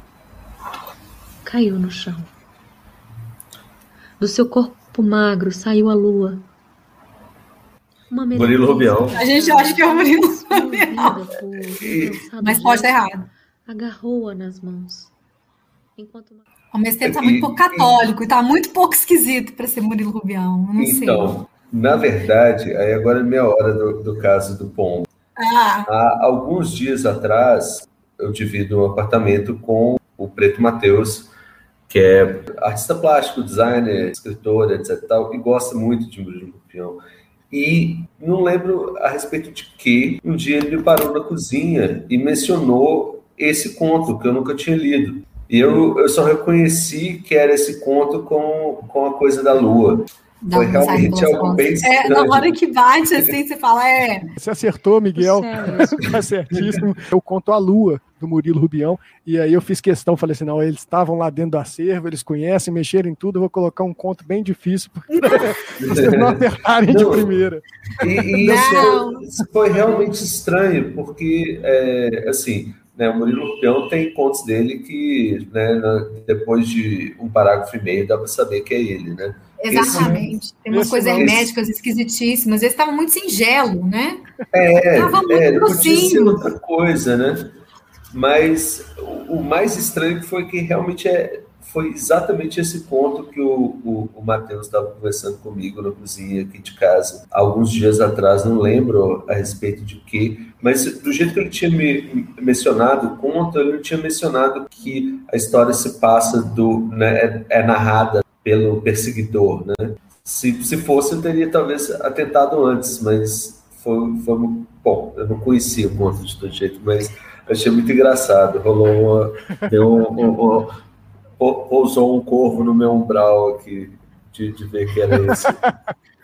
caiu no chão. Do seu corpo magro saiu a lua. Murilo Rubião. A gente acha que é o Murilo [LAUGHS] Rubião. Mas pode estar errado. Agarrou-a nas mãos. Enquanto uma... Mesmo tempo, está muito pouco católico e está muito pouco esquisito para ser Murilo Rubião. Não então, sei. na verdade, aí agora é minha hora do, do caso do Pombo. Ah. Há alguns dias atrás, eu divido um apartamento com o Preto Matheus, que é artista plástico, designer, escritor, etc. Tal, e gosta muito de Murilo Rupião. E não lembro a respeito de que um dia ele me parou na cozinha e mencionou esse conto que eu nunca tinha lido. E eu, eu só reconheci que era esse conto com, com a coisa da lua. Dá Foi realmente algo bem É, na hora que bate, assim, você fala, é. Você acertou, Miguel. Tá certíssimo. Eu conto a lua do Murilo Rubião. E aí eu fiz questão, falei assim: não, eles estavam lá dentro do acervo, eles conhecem, mexeram em tudo, eu vou colocar um conto bem difícil para [LAUGHS] vocês não acertarem de primeira. E, e isso, isso, foi realmente estranho, porque, é, assim, né, o Murilo Rubião tem contos dele que, né, depois de um parágrafo e meio, dá para saber que é ele, né? Exatamente. Esse, Tem umas coisas herméticas esquisitíssimas. Esse estava muito singelo, né? É, Tava muito é, podia ser outra coisa, né? Mas o, mais estranho foi que realmente é, foi exatamente esse ponto que o, o, o Matheus estava conversando comigo na cozinha aqui de casa, alguns dias atrás, não lembro a respeito de que, mas do jeito que ele tinha me mencionado o conto, ele não tinha mencionado que a história se passa do, né, é, é narrada pelo perseguidor, né? Se, se fosse, eu teria talvez atentado antes, mas foi, foi bom, eu não conhecia o conto de todo jeito, mas achei muito engraçado. Rolou uma. Deu um, um, um, pousou um corvo no meu umbral aqui, de, de ver que era esse.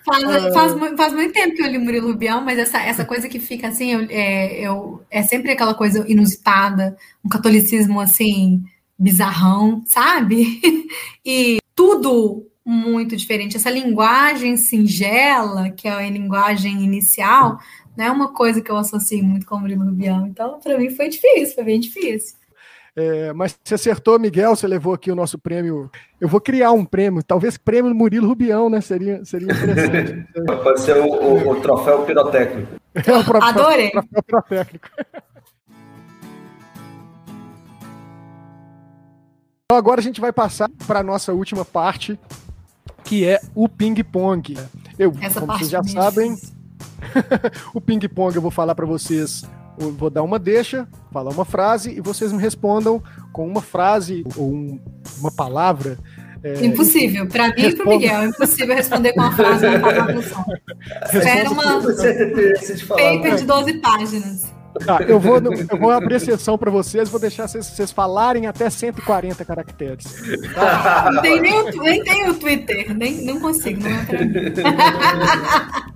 Faz, ah. faz, faz, muito tempo que eu li Murilo Bião, mas essa, essa coisa que fica assim, eu, é, eu, é sempre aquela coisa inusitada, um catolicismo assim, bizarrão, sabe? [LAUGHS] E tudo muito diferente. Essa linguagem singela, que é a linguagem inicial, não é uma coisa que eu associo muito com o Murilo Rubião. Então, para mim foi difícil, foi bem difícil. É, mas você acertou, Miguel, você levou aqui o nosso prêmio. Eu vou criar um prêmio, talvez prêmio Murilo Rubião, né? Seria, seria interessante. [LAUGHS] Pode ser o, o, o troféu pirotécnico. [LAUGHS] É, o troféu, Adorei. Troféu pirotécnico. [LAUGHS] Então agora a gente vai passar para a nossa última parte, que é o ping-pong. Eu, Essa como vocês já sabem, [LAUGHS] o ping-pong eu vou falar para vocês, eu vou dar uma deixa, falar uma frase e vocês me respondam com uma frase ou um, uma palavra. É, impossível. Para mim e para o Miguel, é impossível responder com uma frase uma palavra só. [LAUGHS] Espera uma paper de 12 páginas. Tá, eu vou, eu vou abrir sessão para vocês, vou deixar vocês, vocês falarem até 140 caracteres. Tá? Não tem nem, o, nem tem o Twitter, nem, não consigo, não é [LAUGHS]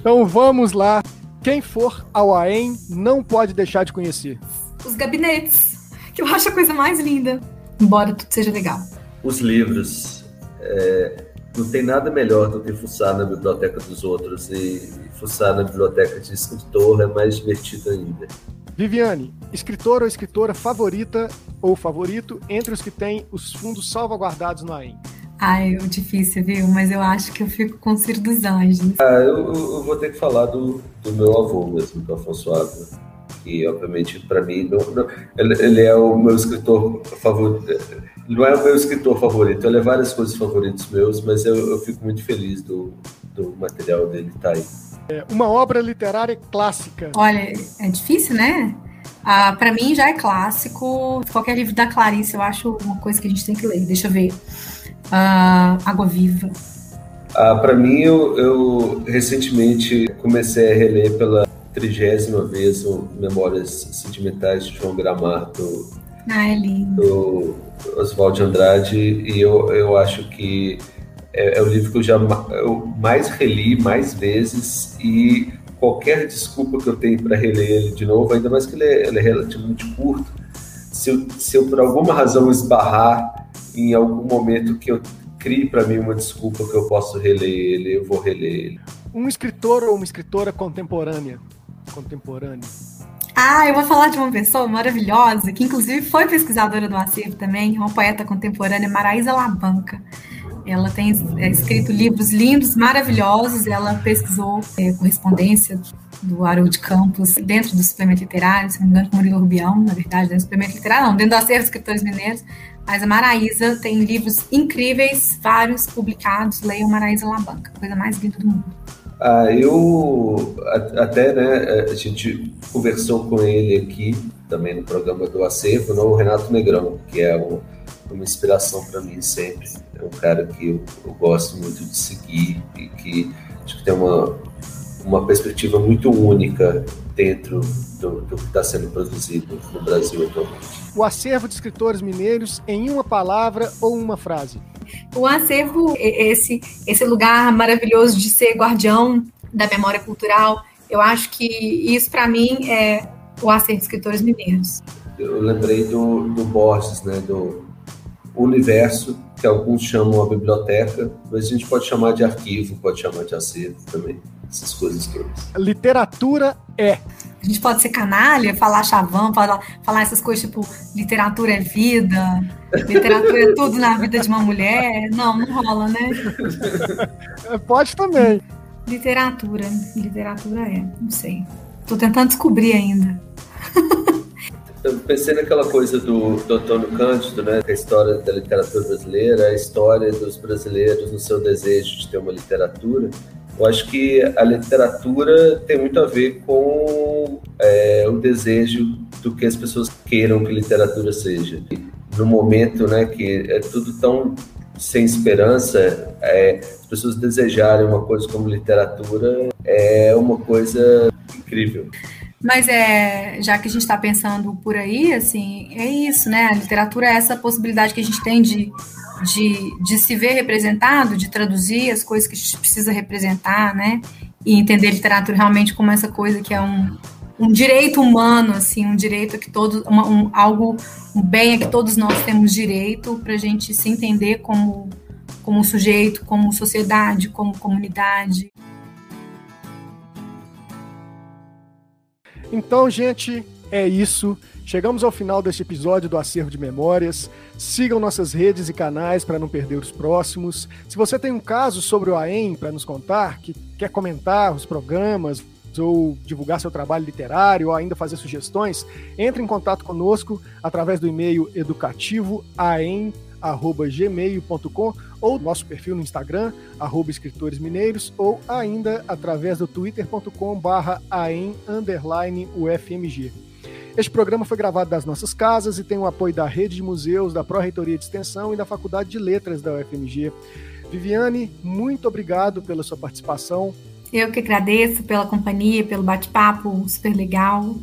Então vamos lá. Quem for ao AEM não pode deixar de conhecer. Os gabinetes, [LAUGHS] que eu acho a coisa mais linda, embora tudo seja legal. Os livros. É, não tem nada melhor do que fuçar na biblioteca dos outros e fuçar na biblioteca de escritor é mais divertido ainda. Viviane, escritor ou escritora favorita ou favorito entre os que têm os fundos salvaguardados no AIM? Ai, é difícil, viu? Mas eu acho que eu fico com o Ciro dos Anjos. Ah, eu, eu vou ter que falar do, do meu avô mesmo, do Afonso Ávila. Que, obviamente, para mim, não, não, ele, ele, é o meu escritor favorito não é o meu escritor favorito, ele é várias coisas favoritos meus, mas eu, eu fico muito feliz do, do material dele estar tá aí. É uma obra literária clássica. Olha, é difícil, né? Ah, para mim já é clássico. Qualquer livro da Clarice eu acho uma coisa que a gente tem que ler. Deixa eu ver. Ah, Água Viva. Ah, para mim, eu, eu, recentemente comecei a reler pela trigésima vez o Memórias Sentimentais de João Gramar, do, ah, é do Oswald Andrade, e eu, eu acho que é, é, o livro que eu já eu mais reli mais vezes e qualquer desculpa que eu tenho para reler ele de novo, ainda mais que ele é, ele é relativamente curto, se eu, se eu por alguma razão esbarrar em algum momento que eu crie para mim uma desculpa que eu posso reler ele, eu vou reler ele. Um escritor ou uma escritora contemporânea, contemporânea ah, eu vou falar de uma pessoa maravilhosa, que inclusive foi pesquisadora do acervo também, uma poeta contemporânea, Maraísa Labanca. Ela tem é, escrito livros lindos, maravilhosos, ela pesquisou é, correspondência do Haroldo Campos dentro do suplemento literário, se não me engano, com Murilo Rubião, na verdade, dentro do suplemento literário, não, dentro do acervo dos escritores mineiros, mas a Maraísa tem livros incríveis, vários publicados, leiam Maraísa Labanca, coisa mais linda do mundo. Ah, eu até, né, a gente conversou com ele aqui também no programa do Acervo, no Renato Negrão, que é um, uma inspiração para mim sempre. É um cara que eu, eu, gosto muito de seguir e que acho que tem uma, uma perspectiva muito única dentro do, do que está sendo produzido no Brasil atualmente. O acervo de escritores mineiros em uma palavra ou uma frase? O acervo, esse, esse lugar maravilhoso de ser guardião da memória cultural, eu acho que isso para mim é o acervo de escritores mineiros. Eu lembrei do, do Borges, né, do universo, que alguns chamam a biblioteca, mas a gente pode chamar de arquivo, pode chamar de acervo também, essas coisas todas. Literatura é. A gente pode ser canalha, falar chavão, falar, falar essas coisas tipo literatura é vida, literatura é tudo na vida de uma mulher. Não, não rola, né? pode também. Literatura. Literatura é, não sei. Tô tentando descobrir ainda. Eu pensei naquela coisa do, do Antônio Cândido, né? A história da literatura brasileira, a história dos brasileiros no seu desejo de ter uma literatura. Eu acho que a literatura tem muito a ver com é, o desejo do que as pessoas queiram que literatura seja. No momento, né, que é tudo tão sem esperança, é, as pessoas desejarem uma coisa como literatura é uma coisa incrível. Mas é, já que a gente está pensando por aí, assim, é isso, né? A literatura é essa possibilidade que a gente tem de, de, de se ver representado, de traduzir as coisas que a gente precisa representar, né? E entender literatura realmente como essa coisa que é um, um direito humano, assim, um direito que todos, uma, um, algo, um bem a que todos nós temos direito para a gente se entender como, como sujeito, como sociedade, como comunidade. Então, gente, é isso. Chegamos ao final deste episódio do Acervo de Memórias. Sigam nossas redes e canais para não perder os próximos. Se você tem um caso sobre o AEM para nos contar, que quer comentar os programas ou divulgar seu trabalho literário ou ainda fazer sugestões, entre em contato conosco através do e-mail educativoaem@gmail.com ou nosso perfil no Instagram, arroba escritores mineiros, ou ainda através do twitter.com barra ufmg. Este programa foi gravado das nossas casas e tem o apoio da Rede de Museus, da Pró-Reitoria de Extensão e da Faculdade de Letras da UFMG. Viviane, muito obrigado pela sua participação. Eu que agradeço pela companhia, pelo bate-papo super legal,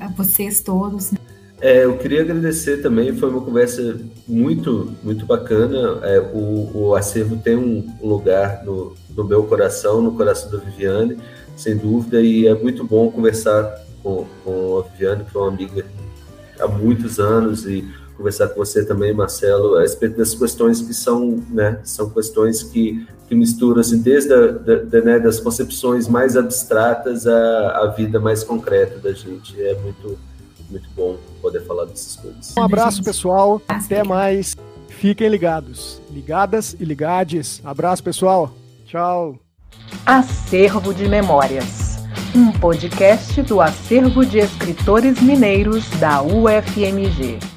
a vocês todos. É, eu queria agradecer também, foi uma conversa muito, muito bacana. É, o, o acervo tem um lugar no, no meu coração, no coração da Viviane, sem dúvida, e é muito bom conversar com, com a Viviane, que é uma amiga há muitos anos, e conversar com você também, Marcelo, a respeito das questões que são, né, são questões que, que misturam, assim, desde a, da, da, né, das concepções mais abstratas à, à vida mais concreta da gente. É muito muito bom poder falar dessas coisas. Um abraço, pessoal. Até mais. Fiquem ligados. Ligadas e ligades. Abraço, pessoal. Tchau. Acervo de Memórias. Um podcast do Acervo de Escritores Mineiros da UFMG.